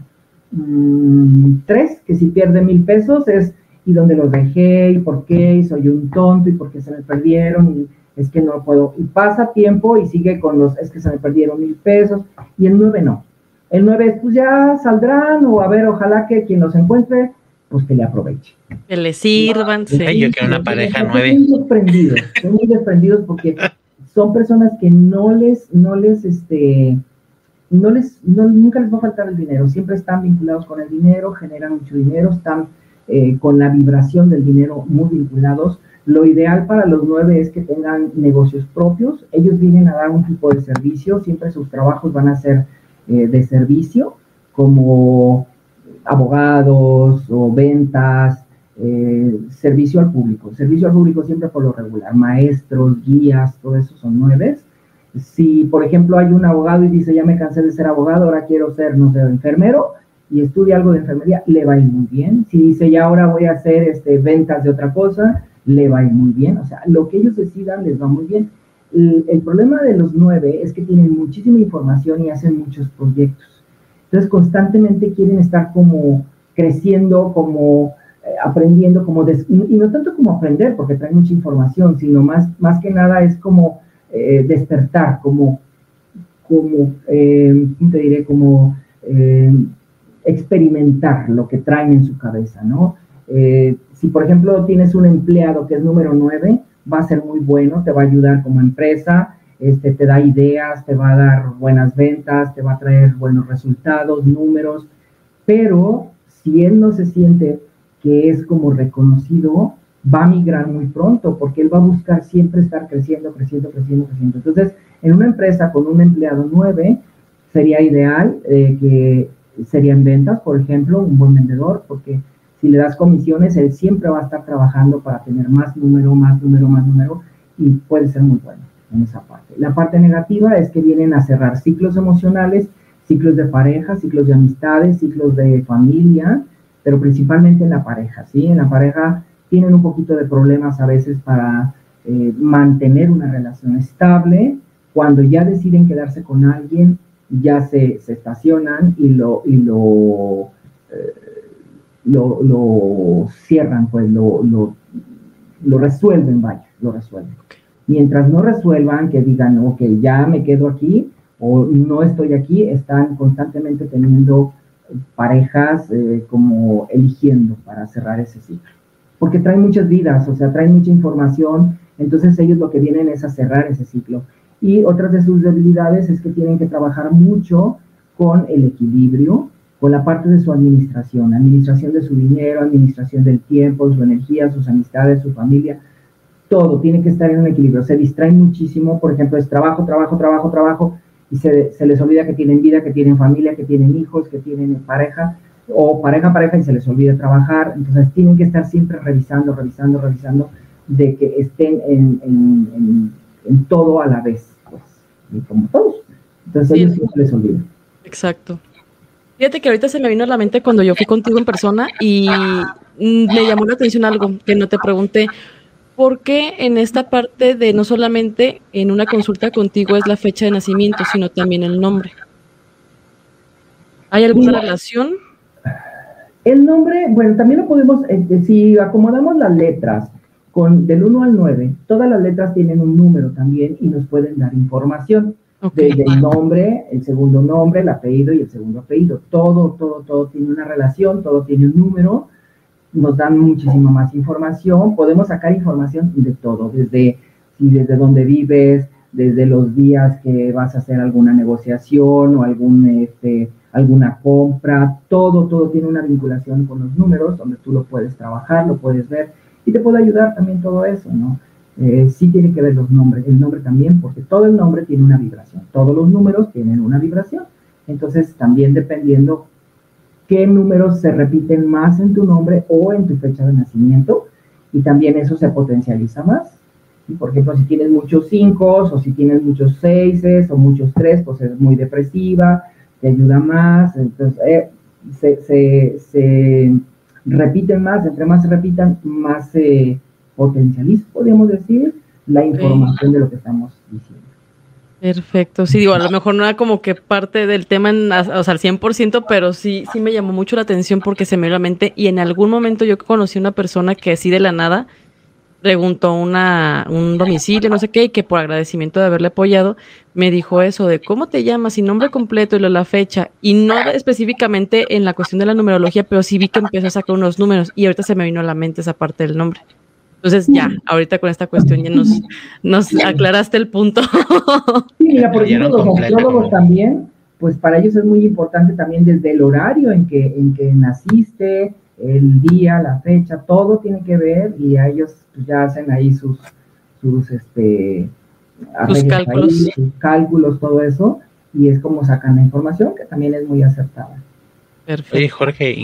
mm, tres, que si pierde mil pesos es y dónde los dejé y por qué, y soy un tonto y por qué se me perdieron y es que no puedo. Y pasa tiempo y sigue con los, es que se me perdieron mil pesos y el nueve no. El nueve, pues ya saldrán o a ver, ojalá que quien los encuentre, pues que le aproveche. Que le sirvan, sí. Yo quiero una pareja nueve. Muy desprendidos, muy desprendidos porque son personas que no les, no les, este, no les, nunca les va a faltar el dinero, siempre están vinculados con el dinero, generan mucho dinero, están eh, con la vibración del dinero muy vinculados. Lo ideal para los nueve es que tengan negocios propios, ellos vienen a dar un tipo de servicio, siempre sus trabajos van a ser eh, de servicio, como abogados o ventas, eh, servicio al público. Servicio al público siempre por lo regular, maestros, guías, todo eso son nueve. Si, por ejemplo, hay un abogado y dice, ya me cansé de ser abogado, ahora quiero ser, no sé, enfermero, y estudia algo de enfermería, le va a ir muy bien. Si dice, ya ahora voy a hacer este, ventas de otra cosa, le va a ir muy bien. O sea, lo que ellos decidan les va muy bien. El, problema de los nueve es que tienen muchísima información y hacen muchos proyectos. Entonces, constantemente quieren estar como creciendo, como eh, aprendiendo, como y, no tanto como aprender, porque trae mucha información, sino más, más que nada es como eh, despertar, como, como eh, te diré? Como experimentar lo que traen en su cabeza, ¿no? si, por ejemplo, tienes un empleado que es número 9, va a ser muy bueno, te va a ayudar como empresa, este, te da ideas, te va a dar buenas ventas, te va a traer buenos resultados, números, pero si él no se siente que es como reconocido, va a migrar muy pronto porque él va a buscar siempre estar creciendo, creciendo, creciendo, creciendo. Entonces, en una empresa con un empleado nueve, sería ideal eh, que serían ventas, por ejemplo, un buen vendedor, porque si le das comisiones, él siempre va a estar trabajando para tener más número, más número, más número, y puede ser muy bueno en esa parte. La parte negativa es que vienen a cerrar ciclos emocionales, ciclos de pareja, ciclos de amistades, ciclos de familia, pero principalmente en la pareja, ¿sí? En la pareja tienen un poquito de problemas a veces para eh, mantener una relación estable. Cuando ya deciden quedarse con alguien, ya se, estacionan y lo, y lo, eh, lo, cierran, pues lo, lo, resuelven, vaya, lo resuelven. Mientras no resuelvan, que digan, ok, ya me quedo aquí o no estoy aquí, están constantemente teniendo parejas eh, como eligiendo para cerrar ese ciclo. Porque traen muchas vidas, o sea, traen mucha información, entonces ellos lo que vienen es a cerrar ese ciclo. Y otras de sus debilidades es que tienen que trabajar mucho con el equilibrio, con la parte de su administración, administración de su dinero, administración del tiempo, su energía, sus amistades, su familia, todo tiene que estar en un equilibrio. Se distraen muchísimo, por ejemplo, es trabajo, trabajo, trabajo, trabajo, y se, se, les olvida que tienen vida, que tienen familia, que tienen hijos, que tienen pareja, o pareja, pareja, y se les olvida trabajar. Entonces tienen que estar siempre revisando, revisando, revisando, de que estén en, en, en, todo a la vez, como todos. Entonces ellos no se les olvida. Exacto. Fíjate que ahorita se me vino a la mente cuando yo fui contigo en persona y me llamó la atención algo que no te pregunté. ¿Por qué en esta parte de no solamente en una consulta contigo es la fecha de nacimiento, sino también el nombre? ¿Hay alguna relación? El nombre, bueno, también lo podemos, eh, eh, si acomodamos las letras con del 1 al 9, todas las letras tienen un número también y nos pueden dar información. Desde el nombre, el segundo nombre, el apellido y el segundo apellido. Todo, todo, todo tiene una relación, todo tiene un número. Nos dan muchísima más información. Podemos sacar información de todo, desde, desde dónde vives, desde los días que vas a hacer alguna negociación o algún, este, alguna compra. Todo, todo tiene una vinculación con los números, donde tú lo puedes trabajar, lo puedes ver. Y te puede ayudar también todo eso, ¿no? Eh, sí tiene que ver los nombres, el nombre también, porque todo el nombre tiene una vibración, todos los números tienen una vibración. Entonces, también dependiendo qué números se repiten más en tu nombre o en tu fecha de nacimiento, y también eso se potencializa más. Y por ejemplo, si tienes muchos 5 o si tienes muchos 6 o muchos 3, pues es muy depresiva, te ayuda más, entonces eh, se, se, repiten más, entre más se repitan, más se potencializa, podríamos decir, la información de lo que estamos diciendo. Perfecto, sí, digo, a lo mejor no era como que parte del tema, o sea, al 100%, pero sí, sí me llamó mucho la atención porque se me dio la mente y en algún momento yo conocí una persona que así de la nada preguntó una, un domicilio, no sé qué, y que por agradecimiento de haberle apoyado, me dijo eso de cómo te llamas y nombre completo y la fecha, y no específicamente en la cuestión de la numerología, pero sí vi que empezó a sacar unos números y ahorita se me vino a la mente esa parte del nombre. Entonces ya, ahorita con esta cuestión ya nos, nos aclaraste el punto. Sí, mira, por ejemplo, los astrólogos también, pues para ellos es muy importante también desde el horario en que, en que naciste, el día, la fecha, todo tiene que ver y a ellos pues, ya hacen ahí sus, sus, este, cálculos. sus cálculos, todo eso, y es como sacan la información que también es muy acertada. Perfecto. Oye, Jorge,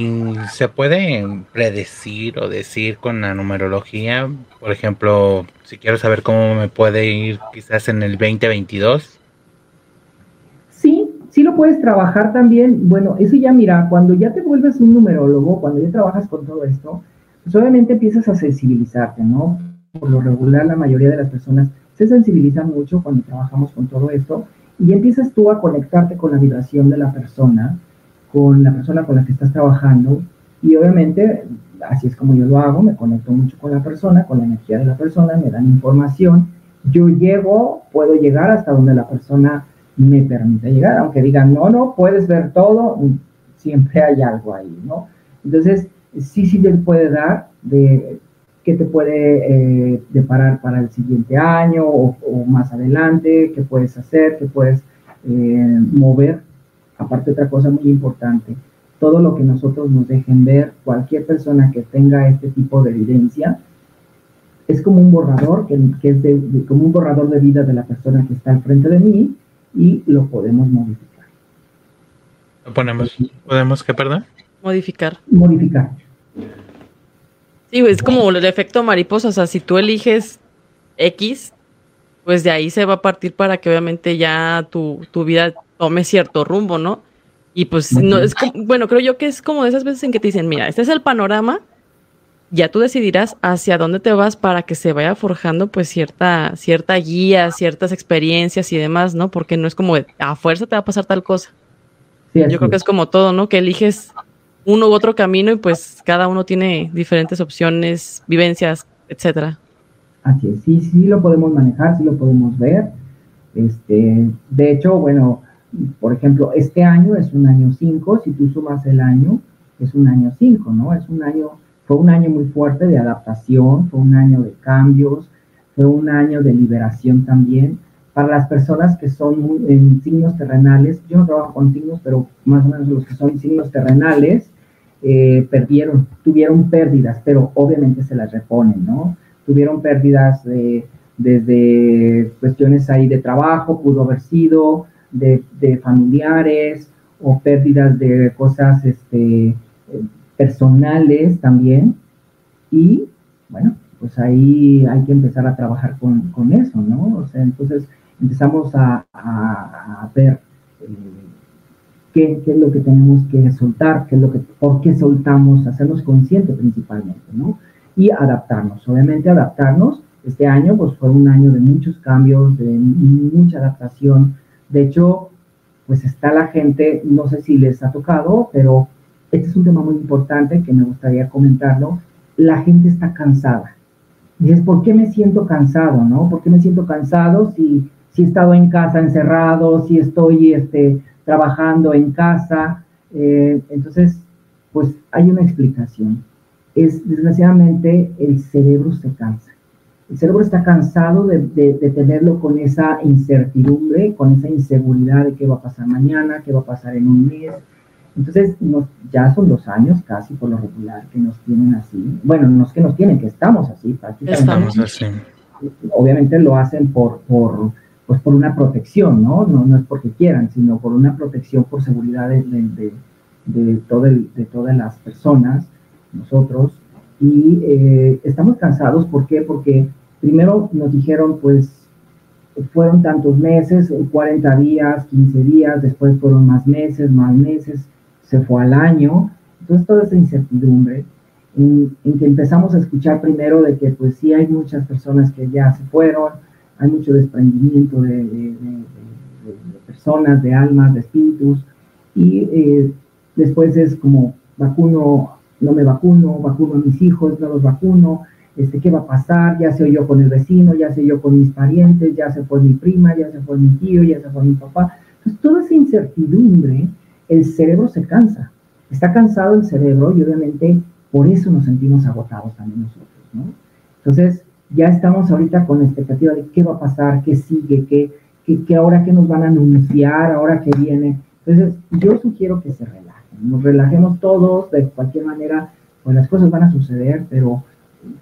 ¿se puede predecir o decir con la numerología? Por ejemplo, si quiero saber cómo me puede ir quizás en el 2022. Sí, lo puedes trabajar también. Bueno, eso ya mira, cuando ya te vuelves un numerólogo, cuando ya trabajas con todo esto, pues obviamente empiezas a sensibilizarte, ¿no? Por lo regular, la mayoría de las personas se sensibilizan mucho cuando trabajamos con todo esto y empiezas tú a conectarte con la vibración de la persona con la persona con la que estás trabajando y obviamente así es como yo lo hago, me conecto mucho con la persona, con la energía de la persona, me dan información, yo llego, puedo llegar hasta donde la persona me permite llegar, aunque digan, no, no, puedes ver todo, siempre hay algo ahí, ¿no? Entonces, sí, sí te puede dar de qué te puede eh, deparar para el siguiente año o, más adelante, qué puedes hacer, qué puedes eh, mover Aparte, otra cosa muy importante, todo lo que nosotros nos dejen ver, cualquier persona que tenga este tipo de evidencia, es como un borrador, que, es de, como un borrador de vida de la persona que está al frente de mí y lo podemos modificar. ¿Lo ponemos? ¿Podemos qué, perdón? Modificar. Modificar. Sí, es como el efecto mariposa, o sea, si tú eliges X, pues de ahí se va a partir para que obviamente ya tu, tu vida tome cierto rumbo, ¿no? Y pues no es bueno, creo yo que es como de esas veces en que te dicen, mira, este es el panorama, ya tú decidirás hacia dónde te vas para que se vaya forjando pues cierta cierta guía, ciertas experiencias y demás, ¿no? Porque no es como a fuerza te va a pasar tal cosa. yo creo que es como todo, ¿no? Que eliges uno u otro camino y pues cada uno tiene diferentes opciones, vivencias, etcétera. Así es, sí, sí lo podemos manejar, sí lo podemos ver. Este, de hecho, bueno, por ejemplo, este año es un año 5, si tú sumas el año, es un año 5, ¿no? Es un año, fue un año muy fuerte de adaptación, fue un año de cambios, fue un año de liberación también. Para las personas que son en signos terrenales, yo no trabajo con signos, pero más o menos los que son signos terrenales, eh, perdieron, tuvieron pérdidas, pero obviamente se las reponen, ¿no? Tuvieron pérdidas desde cuestiones ahí de trabajo, pudo haber sido, de, familiares o pérdidas de cosas este, personales también. Y bueno, pues ahí hay que empezar a trabajar con, eso, ¿no? O sea, entonces empezamos a, ver eh, qué, es lo que tenemos que soltar, qué es lo que, por qué soltamos, hacernos conscientes principalmente, ¿no? Y adaptarnos, obviamente adaptarnos. Este año pues fue un año de muchos cambios, de mucha adaptación, de hecho, pues está la gente, no sé si les ha tocado, pero este es un tema muy importante que me gustaría comentarlo. La gente está cansada. Y es, ¿por qué me siento cansado, no? ¿Por qué me siento cansado si, si he estado en casa encerrado, si estoy este, trabajando en casa. Eh, entonces, pues hay una explicación. Es, desgraciadamente, el cerebro se cansa. El cerebro está cansado de, tenerlo con esa incertidumbre, con esa inseguridad de qué va a pasar mañana, qué va a pasar en un mes. Entonces, ya son dos años casi por lo regular que nos tienen así. Bueno, no es que nos tienen, que estamos así prácticamente. Estamos así. Obviamente lo hacen por, por, pues por una protección, ¿no? ¿no? No es porque quieran, sino por una protección por seguridad de, de, de, todo de todas las personas, nosotros. Y eh, estamos cansados, ¿por qué? Porque primero nos dijeron, pues, fueron tantos meses, 40 días, 15 días, después fueron más meses, más meses, se fue al año. Entonces, toda esa incertidumbre en, que empezamos a escuchar primero de que, pues, sí hay muchas personas que ya se fueron, hay mucho desprendimiento de, personas, de almas, de espíritus, y eh, después es como vacuno, no me vacuno, vacuno a mis hijos, no los vacuno, este, qué va a pasar, ya se oyó con el vecino, ya se oyó con mis parientes, ya se fue mi prima, ya se fue mi tío, ya se fue mi papá. Entonces, toda esa incertidumbre, el cerebro se cansa. Está cansado el cerebro y obviamente por eso nos sentimos agotados también nosotros, ¿no? Entonces, ya estamos ahorita con la expectativa de qué va a pasar, qué sigue, qué, qué, qué ahora qué nos van a anunciar, ahora que viene. Entonces, yo sugiero que se relajen, nos relajemos todos, de cualquier manera, pues las cosas van a suceder, pero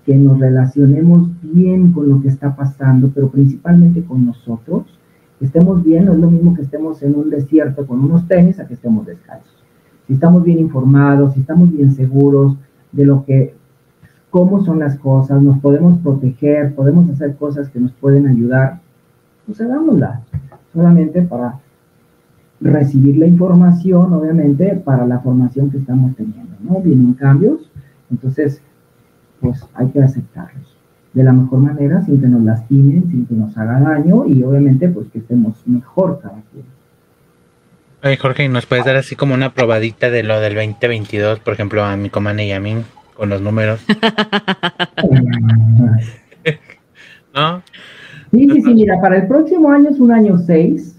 que nos relacionemos bien con lo que está pasando, pero principalmente con nosotros, que estemos bien, no es lo mismo que estemos en un desierto con unos tenis a que estemos descalzos. Si estamos bien informados, si estamos bien seguros de lo que, cómo son las cosas, nos podemos proteger, podemos hacer cosas que nos pueden ayudar, pues hagámosla, solamente para recibir la información, obviamente, para la formación que estamos teniendo, ¿no? Vienen cambios, entonces pues hay que aceptarlos de la mejor manera, sin que nos lastimen, sin que nos haga daño y obviamente pues que estemos mejor cada quien. Oye Jorge, ¿nos puedes dar así como una probadita de lo del 2022, por ejemplo, a mi comane y a mí, con los números? ¿No? Sí, sí, sí, mira, para el próximo año es un año 6,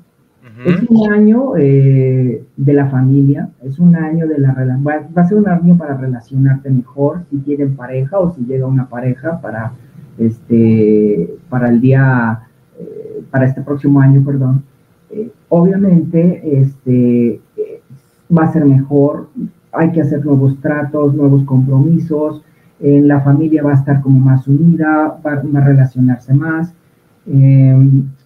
es un año eh, de la familia, es un año de la relación, va a ser un año para relacionarte mejor si tienen pareja o si llega una pareja para este, para el día, eh, para este próximo año, perdón. Eh, obviamente, este, va a ser mejor, hay que hacer nuevos tratos, nuevos compromisos, en la familia va a estar como más unida, va, a relacionarse más.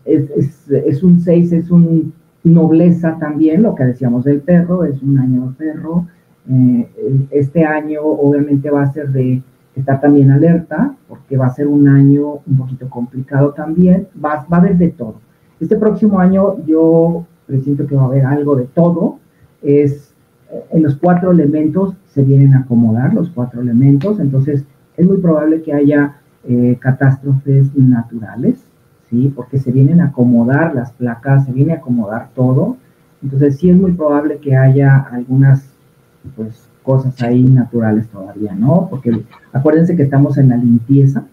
Es, es, un 6, es un nobleza también, lo que decíamos del perro, es un año perro. Eh, este año obviamente va a ser de estar también alerta, porque va a ser un año un poquito complicado también, va, va a haber de todo. Este próximo año yo presiento que va a haber algo de todo, es eh, en los cuatro elementos se vienen a acomodar los cuatro elementos, entonces es muy probable que haya eh, catástrofes naturales, ¿sí? Porque se vienen a acomodar las placas, se viene a acomodar todo. Entonces sí es muy probable que haya algunas, pues, cosas ahí naturales todavía, ¿no? Porque acuérdense que estamos en la limpieza,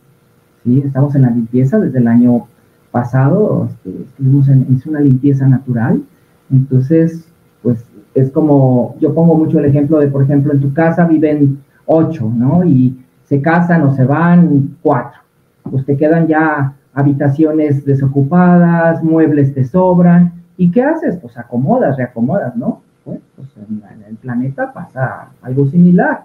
¿sí? Estamos en la limpieza desde el año pasado, este, estuvimos en, es una limpieza natural. Entonces, pues, es como, yo pongo mucho el ejemplo de, por ejemplo, en tu casa viven ocho, ¿no? Y se casan o se van cuatro. Pues te quedan ya habitaciones desocupadas, muebles te sobran. ¿Y qué haces? Pues acomodas, reacomodas, ¿no? Pues, pues en, el planeta pasa algo similar.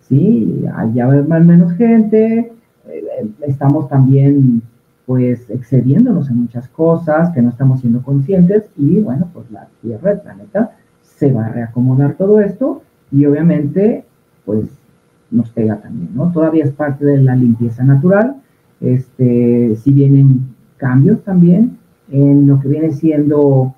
Sí, allá va más menos gente, eh, estamos también pues excediéndonos en muchas cosas que no estamos siendo conscientes y bueno, pues la Tierra, el planeta, se va a reacomodar todo esto y obviamente pues nos pega también, ¿no? Todavía es parte de la limpieza natural, este, si vienen cambios también en lo que viene siendo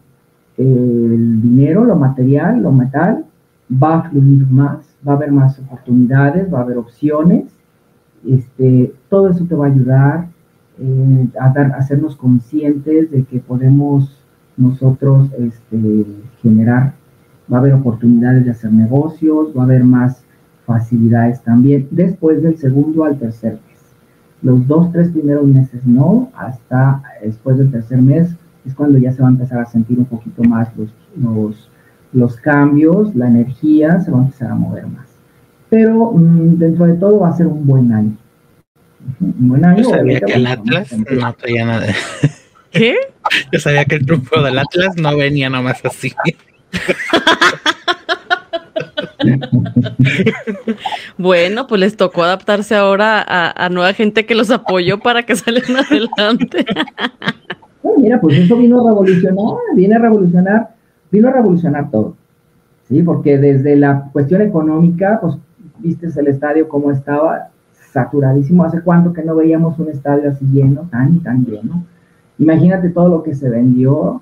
el dinero, lo material, lo metal, va a fluir más, va a haber más oportunidades, va a haber opciones. Este, todo eso te va a ayudar eh, a, dar, hacernos conscientes de que podemos nosotros este, generar, va a haber oportunidades de hacer negocios, va a haber más facilidades también después del segundo al tercer los dos, tres primeros meses no, hasta después del tercer mes es cuando ya se va a empezar a sentir un poquito más los, los, los cambios, la energía se va a empezar a mover más. Pero mm, dentro de todo va a ser un buen año. Un buen año. Yo sabía que el Atlas no traía nada. ¿Qué? Yo sabía que el triunfo del Atlas no venía nomás así. bueno, pues les tocó adaptarse ahora a, nueva gente que los apoyó para que salgan adelante. Mira, pues eso vino a revolucionar, viene a revolucionar, vino a revolucionar todo. Sí, porque desde la cuestión económica, pues viste el estadio como estaba saturadísimo. ¿Hace cuánto que no veíamos un estadio así lleno, tan y tan lleno? Imagínate todo lo que se vendió,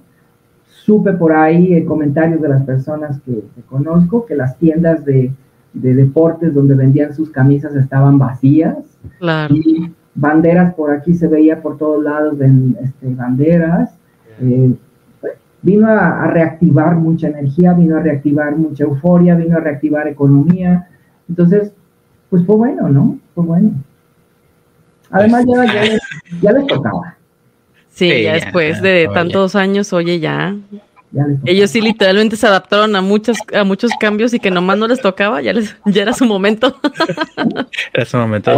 supe por ahí en comentarios de las personas que, conozco que las tiendas de, deportes donde vendían sus camisas estaban vacías. Claro. Y banderas por aquí se veía por todos lados de este, banderas. Eh, pues, vino a, reactivar mucha energía, vino a reactivar mucha euforia, vino a reactivar economía. Entonces, pues fue bueno, ¿no? Fue bueno. Además, ya, ya, ya les tocaba. Sí, ya después de tantos años, oye, ya. Ellos sí literalmente se adaptaron a muchos, a muchos cambios y que nomás no les tocaba, ya les, ya era su momento. era su momento.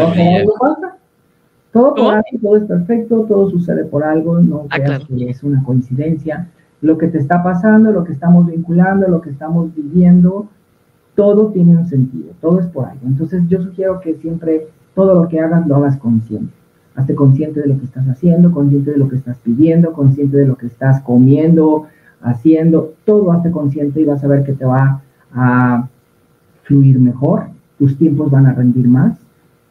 Todo, por algo, todo es perfecto, todo sucede por algo, no ah, creas que es una coincidencia. Lo que te está pasando, lo que estamos vinculando, lo que estamos viviendo, todo tiene un sentido, todo es por algo. Entonces yo sugiero que siempre todo lo que hagas lo hagas consciente. Hazte consciente de lo que estás haciendo, consciente de lo que estás pidiendo, consciente de lo que estás comiendo, haciendo, todo hazte consciente y vas a ver que te va a fluir mejor, tus tiempos van a rendir más,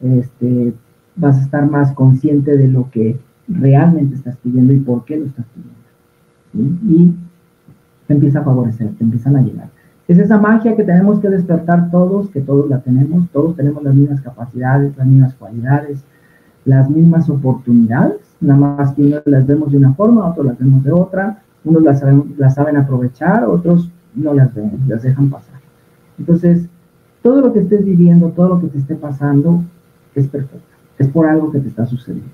este, vas a estar más consciente de lo que realmente estás pidiendo y por qué lo estás pidiendo. Y te empieza a favorecer, te empiezan a llegar. Es esa magia que tenemos que despertar todos, que todos la tenemos, todos tenemos las mismas capacidades, las mismas cualidades, las mismas oportunidades, nada más que unos las vemos de una forma, otros las vemos de otra, unos las saben, las saben aprovechar, otros no las ven, las dejan pasar. Entonces, todo lo que estés viviendo, todo lo que te esté pasando, es perfecto, es por algo que te está sucediendo.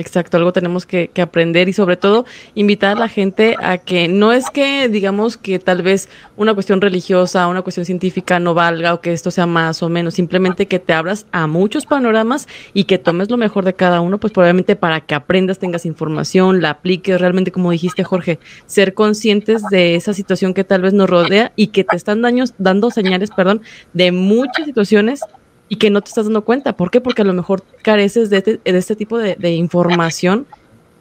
Exacto, algo tenemos que, aprender y sobre todo invitar a la gente a que no es que digamos que tal vez una cuestión religiosa, una cuestión científica no valga o que esto sea más o menos, simplemente que te abras a muchos panoramas y que tomes lo mejor de cada uno, pues probablemente para que aprendas, tengas información, la apliques realmente como dijiste Jorge, ser conscientes de esa situación que tal vez nos rodea y que te están daños, dando señales, perdón, de muchas situaciones y que no te estás dando cuenta. ¿Por qué? Porque a lo mejor careces de este, de este tipo de, información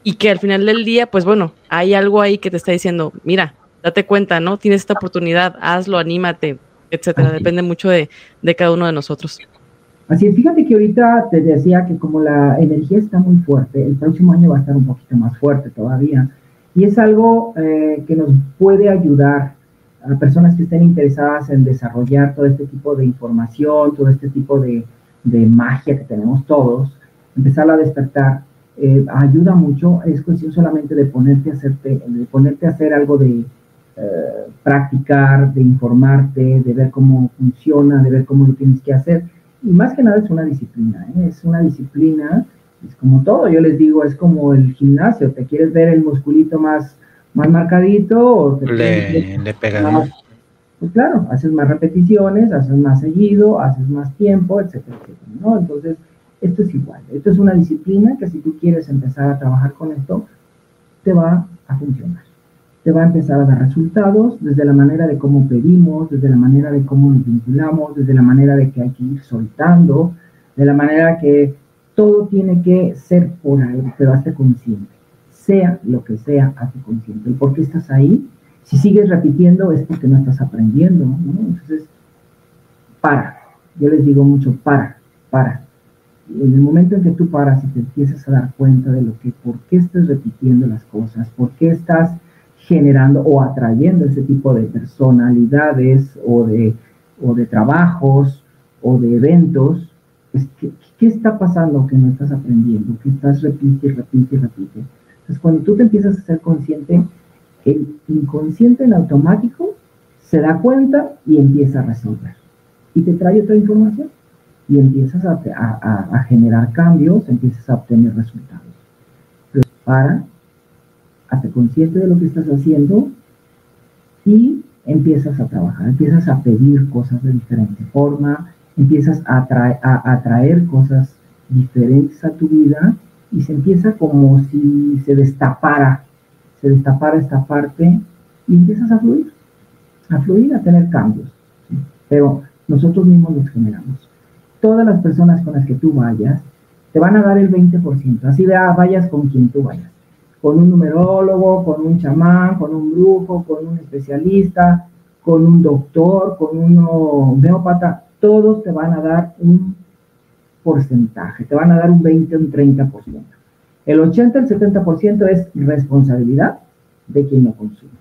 y que al final del día, pues bueno, hay algo ahí que te está diciendo, mira, date cuenta, ¿no? Tienes esta oportunidad, hazlo, anímate, etcétera. Depende mucho de, de, cada uno de nosotros. Así es, fíjate que ahorita te decía que como la energía está muy fuerte, el próximo año va a estar un poquito más fuerte todavía. Y es algo eh, que nos puede ayudar a personas que estén interesadas en desarrollar todo este tipo de información, todo este tipo de, de magia que tenemos todos, empezar a despertar, eh, ayuda mucho, es cuestión solamente de ponerte a, hacerte, de ponerte a hacer algo de eh, practicar, de informarte, de ver cómo funciona, de ver cómo lo tienes que hacer. Y más que nada es una disciplina, ¿eh? es una disciplina, es como todo, yo les digo, es como el gimnasio, te quieres ver el musculito más más marcadito o le, le Pues claro, haces más repeticiones, haces más seguido, haces más tiempo, etcétera, etcétera, ¿no? Entonces, esto es igual. Esto es una disciplina que si tú quieres empezar a trabajar con esto, te va a funcionar. Te va a empezar a dar resultados desde la manera de cómo pedimos, desde la manera de cómo nos vinculamos, desde la manera de que hay que ir soltando, de la manera que todo tiene que ser por algo, pero hazte consciente sea lo que sea, hazte consciente. ¿Y por qué estás ahí? Si sigues repitiendo es porque no estás aprendiendo, Entonces, para. Yo les digo mucho, para, para. En el momento en que tú paras y te empiezas a dar cuenta de lo que, por qué estás repitiendo las cosas, por qué estás generando o atrayendo ese tipo de personalidades o de, o de trabajos o de eventos, ¿qué está pasando que no estás aprendiendo? Que estás repite, repite, repite. Entonces, cuando tú te empiezas a ser consciente, el inconsciente en automático se da cuenta y empieza a resolver. Y te trae otra información y empiezas a, generar cambios, empiezas a obtener resultados. Pero para, hazte consciente de lo que estás haciendo y empiezas a trabajar, empiezas a pedir cosas de diferente forma, empiezas a, a atraer cosas diferentes a tu vida y se empieza como si se destapara, se destapara esta parte y empiezas a fluir, a fluir, a tener cambios. Pero nosotros mismos los generamos. Todas las personas con las que tú vayas te van a dar el 20%, así de, vayas con quien tú vayas, con un numerólogo, con un chamán, con un brujo, con un especialista, con un doctor, con un homeópata, todos te van a dar un porcentaje, te van a dar un 20, un 30%. El 80, el 70% es responsabilidad de quien lo consume,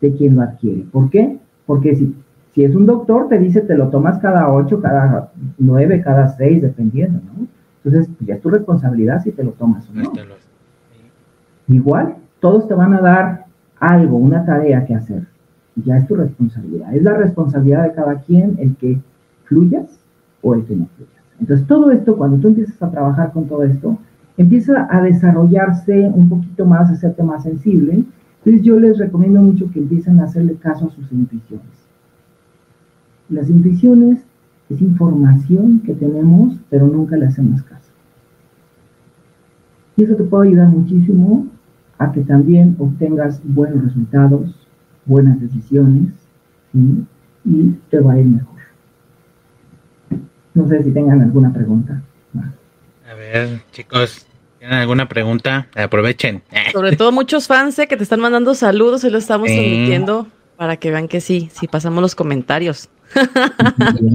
de quien lo adquiere. ¿Por qué? Porque si, si es un doctor, te dice te lo tomas cada 8, cada 9, cada 6, dependiendo, ¿no? Entonces, ya es tu responsabilidad si te lo tomas o no. Igual, todos te van a dar algo, una tarea que hacer. Ya es tu responsabilidad. Es la responsabilidad de cada quien el que fluyas o el que no fluyas. Entonces, todo esto, cuando tú empiezas a trabajar con todo esto, empieza a desarrollarse un poquito más, a hacerte más sensible. Entonces, yo les recomiendo mucho que empiecen a hacerle caso a sus intuiciones. Las intuiciones es información que tenemos, pero nunca le hacemos caso. Y eso te puede ayudar muchísimo a que también obtengas buenos resultados, buenas decisiones, y te va a ir mejor. No sé si tengan alguna pregunta. A ver, chicos, ¿tienen alguna pregunta? Aprovechen. Sobre todo muchos fans eh, que te están mandando saludos y lo estamos transmitiendo para que vean que sí, si pasamos los comentarios.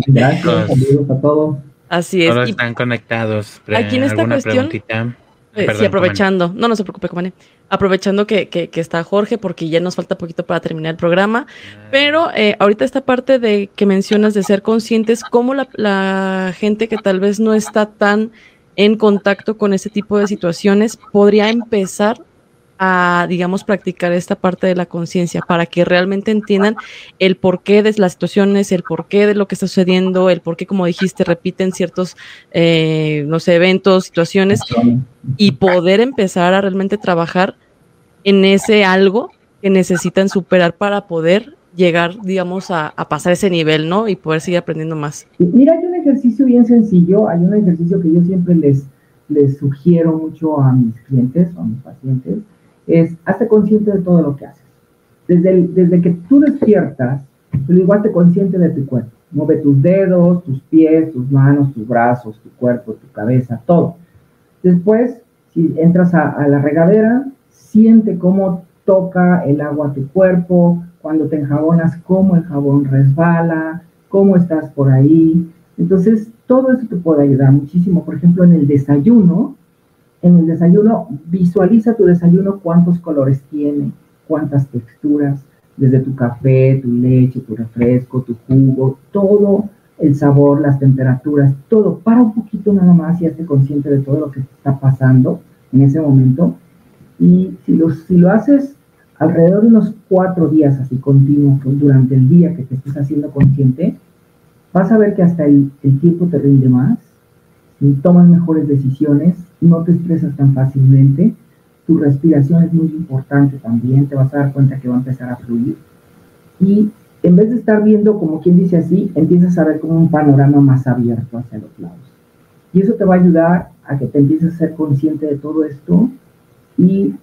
Gracias, saludos a todos. Así es. Todos están conectados. Aquí en esta cuestión, eh, sí, aprovechando, no, no se preocupe, Comane. Aprovechando que, que, está Jorge, porque ya nos falta poquito para terminar el programa. Pero eh, ahorita esta parte de que mencionas de ser conscientes, cómo la, la gente que tal vez no está tan en contacto con este tipo de situaciones podría empezar a, digamos, practicar esta parte de la conciencia para que realmente entiendan el porqué de las situaciones, el porqué de lo que está sucediendo, el porqué, como dijiste, repiten ciertos, eh, eventos, situaciones y poder empezar a realmente trabajar en ese algo que necesitan superar para poder llegar, digamos, a, pasar ese nivel, ¿no? Y poder seguir aprendiendo más. Mira, hay un ejercicio bien sencillo, hay un ejercicio que yo siempre les, les sugiero mucho a mis clientes o a mis pacientes, es hazte consciente de todo lo que haces. Desde, desde que tú despiertas, pues igual te consciente de tu cuerpo. Mueve tus dedos, tus pies, tus manos, tus brazos, tu cuerpo, tu cabeza, todo. Después, si entras a, a la regadera, siente cómo toca el agua a tu cuerpo, cuando te enjabonas, cómo el jabón resbala, cómo estás por ahí. Entonces, todo eso te puede ayudar muchísimo. Por ejemplo, en el desayuno, en el desayuno, visualiza tu desayuno cuántos colores tiene, cuántas texturas, desde tu café, tu leche, tu refresco, tu jugo, todo el sabor, las temperaturas, todo. Para un poquito nada más y hazte consciente de todo lo que está pasando en ese momento. Y si lo, si lo haces alrededor de unos cuatro días así continuos durante el día que te estés haciendo consciente, vas a ver que hasta el, el tiempo te rinde más, tomas mejores decisiones, no te estresas tan fácilmente, tu respiración es muy importante también, te vas a dar cuenta que va a empezar a fluir. Y en vez de estar viendo como quien dice así, empiezas a ver como un panorama más abierto hacia los lados. Y eso te va a ayudar a que te empieces a ser consciente de todo esto y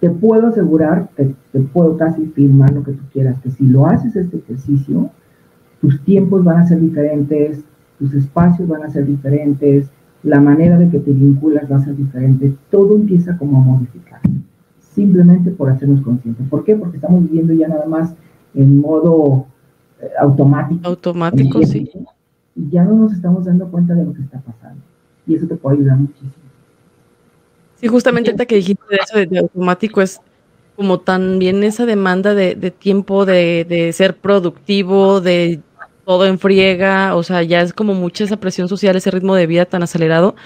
te puedo asegurar, te, te puedo casi firmar lo que tú quieras, que si lo haces este ejercicio, tus tiempos van a ser diferentes, tus espacios van a ser diferentes, la manera de que te vinculas va a ser diferente, todo empieza como a modificar, simplemente por hacernos conscientes. ¿Por qué? Porque estamos viviendo ya nada más en modo eh, automático. Automático, sí. Y ya no nos estamos dando cuenta de lo que está pasando. Y eso te puede ayudar muchísimo. Sí, justamente ahorita que dijiste eso de, automático es como también esa demanda de, tiempo de, de, ser productivo, de todo en friega, o sea, ya es como mucha esa presión social, ese ritmo de vida tan acelerado,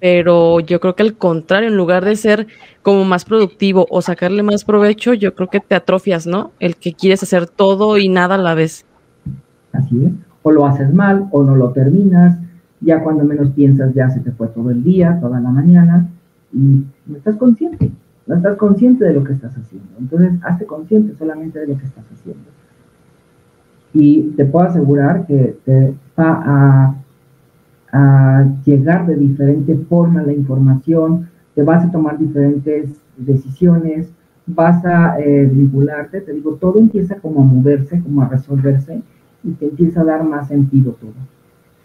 pero yo creo que al contrario, en lugar de ser como más productivo o sacarle más provecho, yo creo que te atrofias, ¿no? El que quieres hacer todo y nada a la vez. Así es, o lo haces mal o no lo terminas, ya cuando menos piensas ya se te fue todo el día, toda la mañana, y no estás consciente. no estás consciente de lo que estás haciendo. Entonces, hazte consciente solamente de lo que estás haciendo. Y te puedo asegurar que te va a, llegar de diferente forma la información, te vas a tomar diferentes decisiones, vas a eh, vincularte, te digo, todo empieza como a moverse, como a resolverse y te empieza a dar más sentido todo.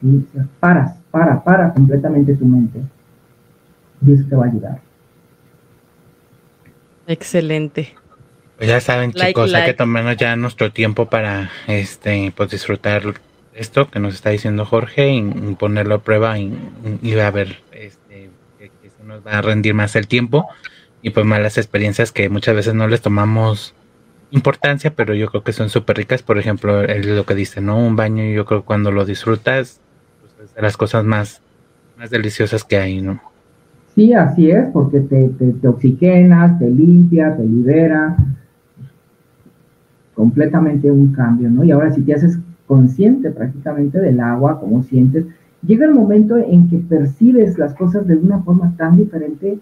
¿sí? paras, para, para completamente tu mente y eso te va a ayudar. Excelente. Pues ya saben, chicos, hay que tomarnos ya nuestro tiempo para este pues disfrutar esto que nos está diciendo Jorge y, ponerlo a prueba y, a ver este, que, se nos va a rendir más el tiempo y pues malas experiencias que muchas veces no les tomamos importancia, pero yo creo que son súper ricas. Por ejemplo, lo que dice, ¿no? Un baño, yo creo que cuando lo disfrutas, pues es de las cosas más, más deliciosas que hay, ¿no? Sí, así es, porque te, te, te oxigenas, te limpia, te libera. Completamente un cambio, ¿no? Y ahora si te haces consciente prácticamente del agua, cómo sientes, llega el momento en que percibes las cosas de una forma tan diferente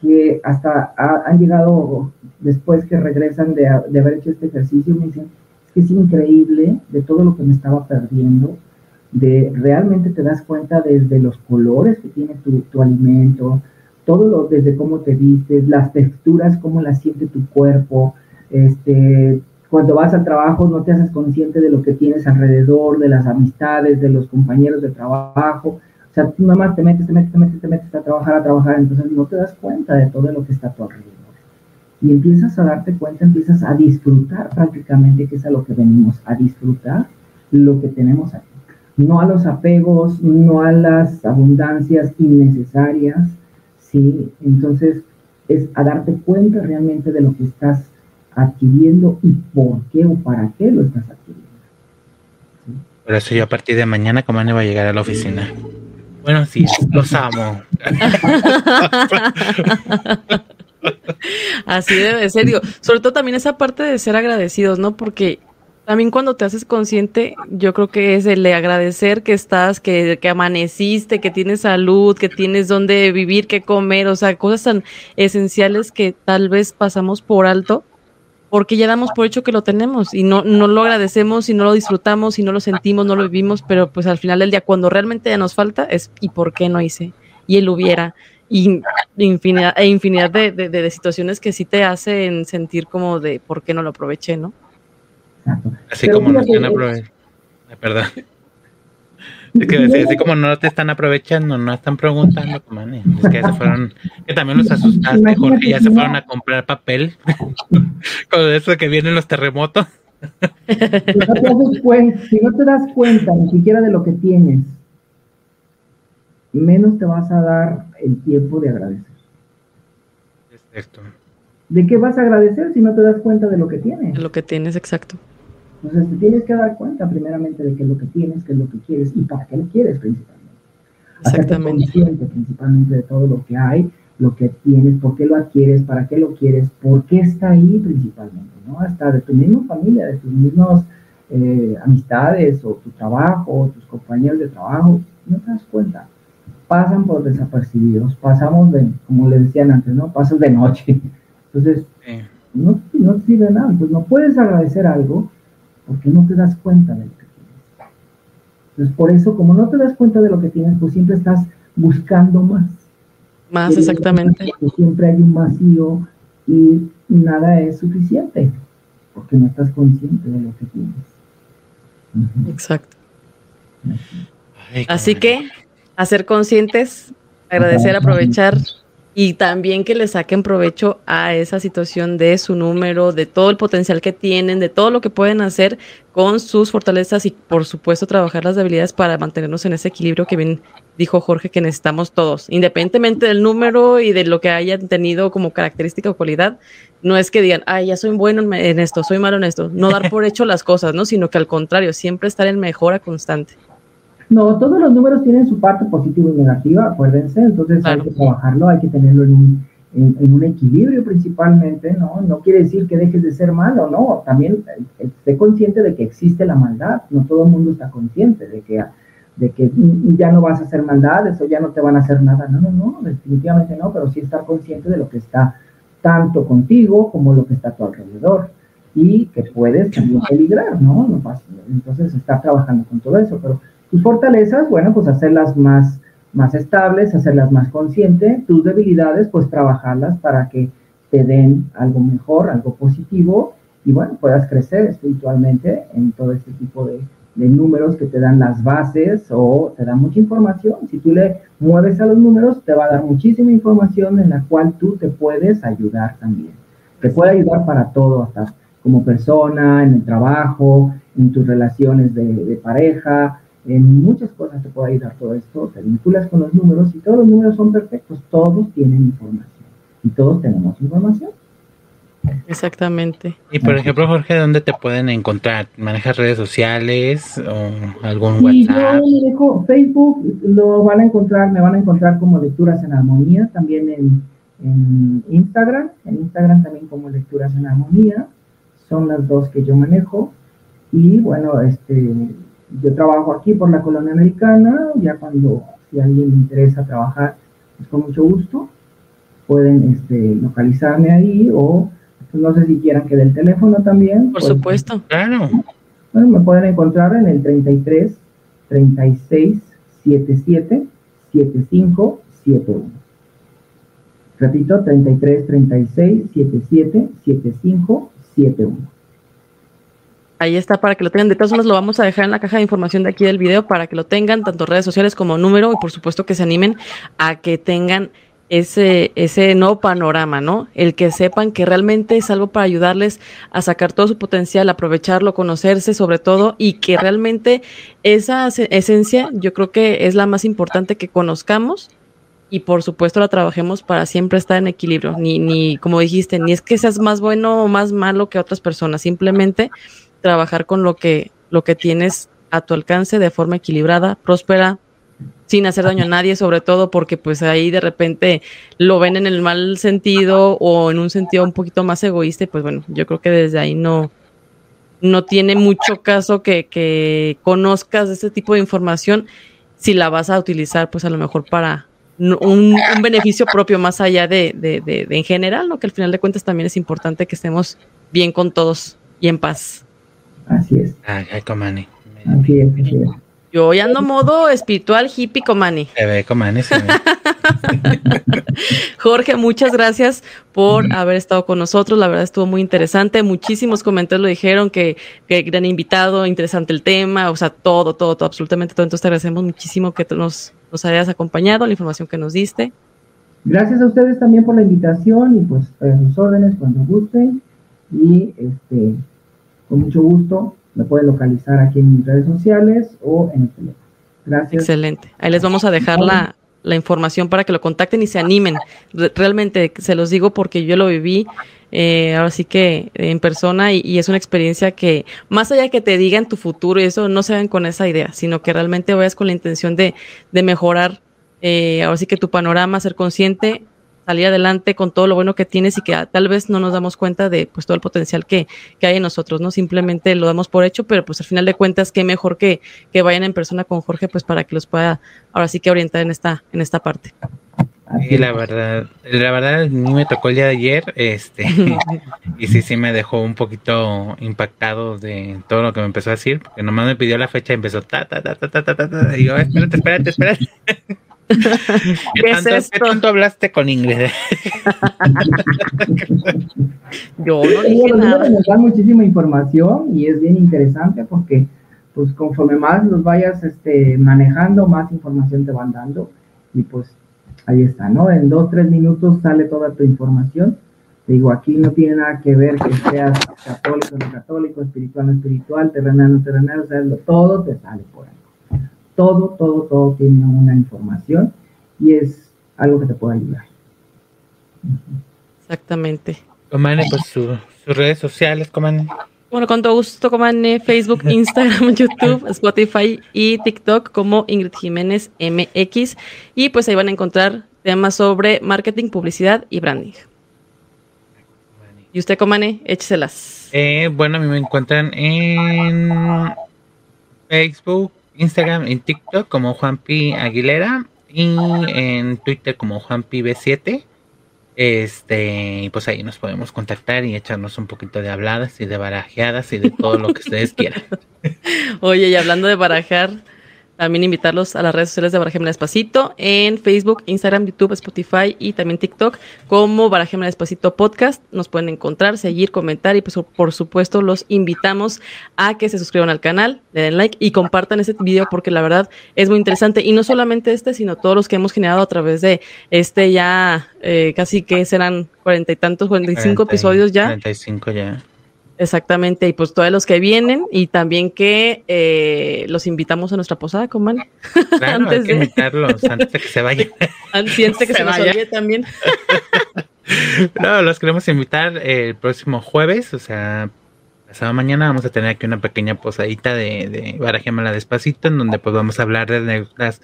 que hasta han llegado después que regresan de, haber hecho este ejercicio, me dicen, es que es increíble de todo lo que me estaba perdiendo, de realmente te das cuenta desde los colores que tiene tu, tu alimento, todo lo, desde cómo te vistes, las texturas, cómo las siente tu cuerpo, este, cuando vas al trabajo no te haces consciente de lo que tienes alrededor, de las amistades, de los compañeros de trabajo. O sea, tú nada más te metes, te metes, te metes, te metes a trabajar, a trabajar, entonces no te das cuenta de todo lo que está a tu alrededor. Y empiezas a darte cuenta, empiezas a disfrutar prácticamente, que es a lo que venimos, a disfrutar lo que tenemos aquí. No a los apegos, no a las abundancias innecesarias, ¿sí? Entonces es a darte cuenta realmente de lo que estás adquiriendo y por qué o para qué lo estás adquiriendo. Por eso yo a partir de mañana, ¿cómo no va a llegar a la oficina? Bueno, sí, los amo. Así debe ser, digo, sobre todo también esa parte de ser agradecidos, ¿no? Porque también cuando te haces consciente, yo creo que es el de agradecer que estás, que, que amaneciste, que tienes salud, que tienes donde vivir, que comer, o sea, cosas tan esenciales que tal vez pasamos por alto porque ya damos por hecho que lo tenemos y no, no lo agradecemos y no lo disfrutamos y no lo sentimos, no lo vivimos, pero pues al final del día, cuando realmente ya nos falta, es ¿y por qué no hice? Y él hubiera. Y infinidad, e infinidad de, de, situaciones que sí te hacen sentir como de por qué no lo aproveché, ¿no? Así como no se aproveché. Perdón. Es que así, como no te están aprovechando, no están preguntando, es que ya se fueron, que también los asustaste, Jorge, ya se fueron a comprar papel con eso que vienen los terremotos. si no te das cuenta ni siquiera de lo que tienes, menos te vas a dar el tiempo de agradecer. Exacto. ¿De qué vas a agradecer si no te das cuenta de lo que tienes? De lo que tienes, exacto. Entonces te tienes que dar cuenta primeramente de qué es lo que tienes, qué es lo que quieres y para qué lo quieres principalmente. Exactamente. consciente principalmente de todo lo que hay, lo que tienes, por qué lo adquieres, para qué lo quieres, por qué está ahí principalmente, ¿no? Hasta de tu misma familia, de tus mismos eh, amistades o tu trabajo, o tus compañeros de trabajo, no te das cuenta. Pasan por desapercibidos, pasamos de, como le decían antes, ¿no? Pasas de noche. Entonces, no, no sirve nada. Pues no puedes agradecer algo porque no te das cuenta de lo que tienes. Entonces, por eso, como no te das cuenta de lo que tienes, pues siempre estás buscando más. Más, exactamente. Siempre hay un vacío y nada es suficiente, porque no estás consciente de lo que tienes. Exacto. Así que, hacer conscientes, agradecer, aprovechar y también que le saquen provecho a esa situación de su número, de todo el potencial que tienen, de todo lo que pueden hacer con sus fortalezas y por supuesto trabajar las debilidades para mantenernos en ese equilibrio que bien dijo Jorge que necesitamos todos, independientemente del número y de lo que hayan tenido como característica o cualidad, no es que digan, ay, ya soy bueno en esto, soy malo en esto, no dar por hecho las cosas, ¿no? Sino que al contrario, siempre estar en mejora constante. No, todos los números tienen su parte positiva y negativa, acuérdense, entonces hay que trabajarlo, hay que tenerlo en un, en, un, equilibrio principalmente, ¿no? No quiere decir que dejes de ser malo, ¿no? También eh, esté consciente de que existe la maldad, no todo el mundo está consciente de que, de que ya no vas a hacer maldades o ya no te van a hacer nada, no, no, no, definitivamente no, pero sí estar consciente de lo que está tanto contigo como lo que está a tu alrededor y que puedes también peligrar, ¿no? no pasa, entonces está trabajando con todo eso, pero tus fortalezas, bueno, pues hacerlas más, más estables, hacerlas más conscientes, tus debilidades, pues trabajarlas para que te den algo mejor, algo positivo y bueno, puedas crecer espiritualmente en todo este tipo de, de números que te dan las bases o te dan mucha información. Si tú le mueves a los números, te va a dar muchísima información en la cual tú te puedes ayudar también. Te puede ayudar para todo, hasta como persona, en el trabajo, en tus relaciones de, pareja, en muchas cosas te puede ayudar todo esto. Te vinculas con los números y todos los números son perfectos, todos tienen información y todos tenemos información. Exactamente. Y por ejemplo, Jorge, ¿dónde te pueden encontrar? ¿Manejas redes sociales o algún WhatsApp? Yo Facebook, lo van a encontrar, me van a encontrar como Lecturas en Armonía, también en, en Instagram, en Instagram también como Lecturas en Armonía, son las dos que yo manejo. Y bueno, este, yo trabajo aquí por la colonia americana, ya cuando si a alguien le interesa trabajar, pues con mucho gusto, pueden este, localizarme ahí o no sé si quieran que dé el teléfono también. Por supuesto. Claro. Bueno, me pueden encontrar en el 33 36 77 75 71. Repito, 33 36 77 75 71. Ahí está para que lo tengan. De todas formas, lo vamos a dejar en la caja de información de aquí del video para que lo tengan, tanto redes sociales como número, y por supuesto que se animen a que tengan ese, ese nuevo panorama, ¿no? El que sepan que realmente es algo para ayudarles a sacar todo su potencial, aprovecharlo, conocerse sobre todo y que realmente esa esencia yo creo que es la más importante que conozcamos y por supuesto la trabajemos para siempre estar en equilibrio. Ni, ni como dijiste, ni es que seas más bueno o más malo que otras personas, simplemente trabajar con lo que, lo que tienes a tu alcance de forma equilibrada, próspera, sin hacer daño a nadie, sobre todo porque pues ahí de repente lo ven en el mal sentido o en un sentido un poquito más egoísta, pues bueno, yo creo que desde ahí no, no tiene mucho caso que, conozcas este tipo de información si la vas a utilizar pues a lo mejor para un, beneficio propio más allá de, de, de, en general, ¿no? que al final de cuentas también es importante que estemos bien con todos y en paz. Así es. Ay, ay, Comani. Así es, así es. Yo hoy ando modo espiritual hippie Comani. Se ve Comani, se ve. Jorge, muchas gracias por haber estado con nosotros. La verdad estuvo muy interesante. Muchísimos comentarios lo dijeron que, que gran invitado, interesante el tema, o sea, todo, todo, todo, absolutamente todo. Entonces te agradecemos muchísimo que nos, nos hayas acompañado, la información que nos diste. Gracias a ustedes también por la invitación y pues a sus órdenes cuando gusten. Y este, con mucho gusto me puede localizar aquí en mis redes sociales o en el teléfono. Gracias. Excelente. Ahí les vamos a dejar la, la información para que lo contacten y se animen. Realmente se los digo porque yo lo viví eh, ahora sí que en persona y, es una experiencia que más allá de que te digan tu futuro y eso, no se vayan con esa idea, sino que realmente vayas con la intención de, de mejorar eh, ahora sí que tu panorama, ser consciente salir adelante con todo lo bueno que tienes y que tal vez no nos damos cuenta de pues todo el potencial que, que hay en nosotros, ¿no? Simplemente lo damos por hecho, pero pues al final de cuentas, qué mejor que, que vayan en persona con Jorge, pues para que los pueda ahora sí que orientar en esta, en esta parte. Y la verdad, la verdad, a mí me tocó el día de ayer, este, y sí, sí me dejó un poquito impactado de todo lo que me empezó a decir, porque nomás me pidió la fecha y empezó ta, ta, ta, ta, ta, ta, ta, y yo, espérate, espérate, espérate. ¿Qué, tanto, es esto? ¿Qué hablaste con Ingrid? Yo no dije nada. Nos dan muchísima información y es bien interesante porque pues conforme más los vayas este, manejando, más información te van dando y pues ahí está, ¿no? En dos, tres minutos sale toda tu información. Te digo, aquí no tiene nada que ver que seas católico, no católico, espiritual, no espiritual, terrenal, no terrenal, o sea, todo te sale por ahí todo, todo, todo tiene una información y es algo que te puede ayudar. Exactamente. Comane, pues sus redes sociales, Comane. Bueno, con todo gusto, Comane, Facebook, Instagram, YouTube, Spotify y TikTok como Ingrid Jiménez MX. Y pues ahí van a encontrar temas sobre marketing, publicidad y branding. ¿Y usted, Comane? Écheselas. Eh, bueno, a mí me encuentran en Facebook, Instagram, en TikTok como Juanpi Aguilera y en Twitter como Juanpi B7. Este, y pues ahí nos podemos contactar y echarnos un poquito de habladas y de barajeadas y de todo lo que ustedes quieran. Oye, y hablando de barajar, también invitarlos a las redes sociales de Barajemela Despacito en Facebook, Instagram, YouTube, Spotify y también TikTok como Barajemela Despacito Podcast. Nos pueden encontrar, seguir, comentar y pues por supuesto los invitamos a que se suscriban al canal, le den like y compartan este video porque la verdad es muy interesante y no solamente este, sino todos los que hemos generado a través de este ya eh, casi que serán cuarenta y tantos, cuarenta y cinco episodios ya. Cuarenta y cinco ya. Exactamente, y pues todos los que vienen y también que eh, los invitamos a nuestra posada, Coman. Claro, antes hay que invitarlos antes de que se vayan. Antes de que se, se nos olvide también. no, los queremos invitar el próximo jueves, o sea, pasado mañana vamos a tener aquí una pequeña posadita de, de Barajémala Despacito, en donde pues vamos a hablar de las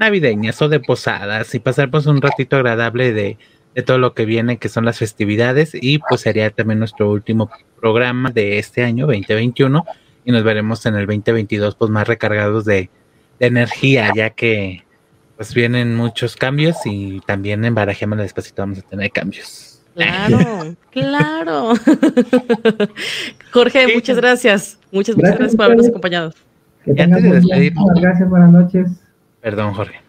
navideñas o de posadas y pasar pues un ratito agradable de de todo lo que viene, que son las festividades, y pues sería también nuestro último programa de este año, 2021, y nos veremos en el 2022 pues más recargados de, energía, ya que pues vienen muchos cambios y también en Barajema Despacito vamos a tener cambios. Claro, claro. Jorge, muchas gracias. Muchas, muchas gracias, por habernos acompañado. Gracias, buenas noches. Perdón, Jorge.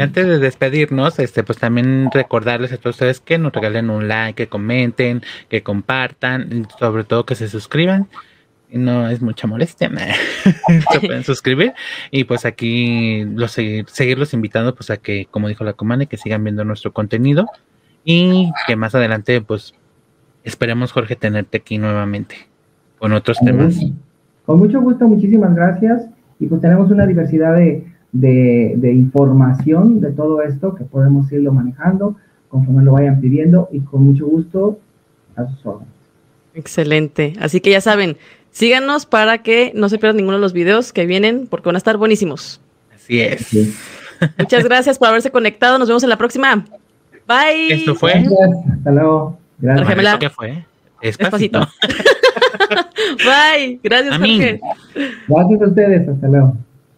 Antes de despedirnos, este, pues también recordarles a todos ustedes que nos regalen un like, que comenten, que compartan, y sobre todo que se suscriban. No es mucha molestia, se pueden suscribir. Y pues aquí los seguir, seguirlos invitando pues a que, como dijo la comane, que sigan viendo nuestro contenido. Y que más adelante pues esperemos Jorge tenerte aquí nuevamente con otros temas. Con mucho gusto, muchísimas gracias. Y pues tenemos una diversidad de de, información de todo esto que podemos irlo manejando conforme lo vayan pidiendo y con mucho gusto a sus órdenes. Excelente. Así que ya saben, síganos para que no se pierdan ninguno de los videos que vienen porque van a estar buenísimos. Así es. Muchas gracias por haberse conectado. Nos vemos en la próxima. Bye. Esto fue. Hasta luego. Gracias. qué fue? Bye. Gracias, Jorge. Gracias a ustedes. Hasta luego.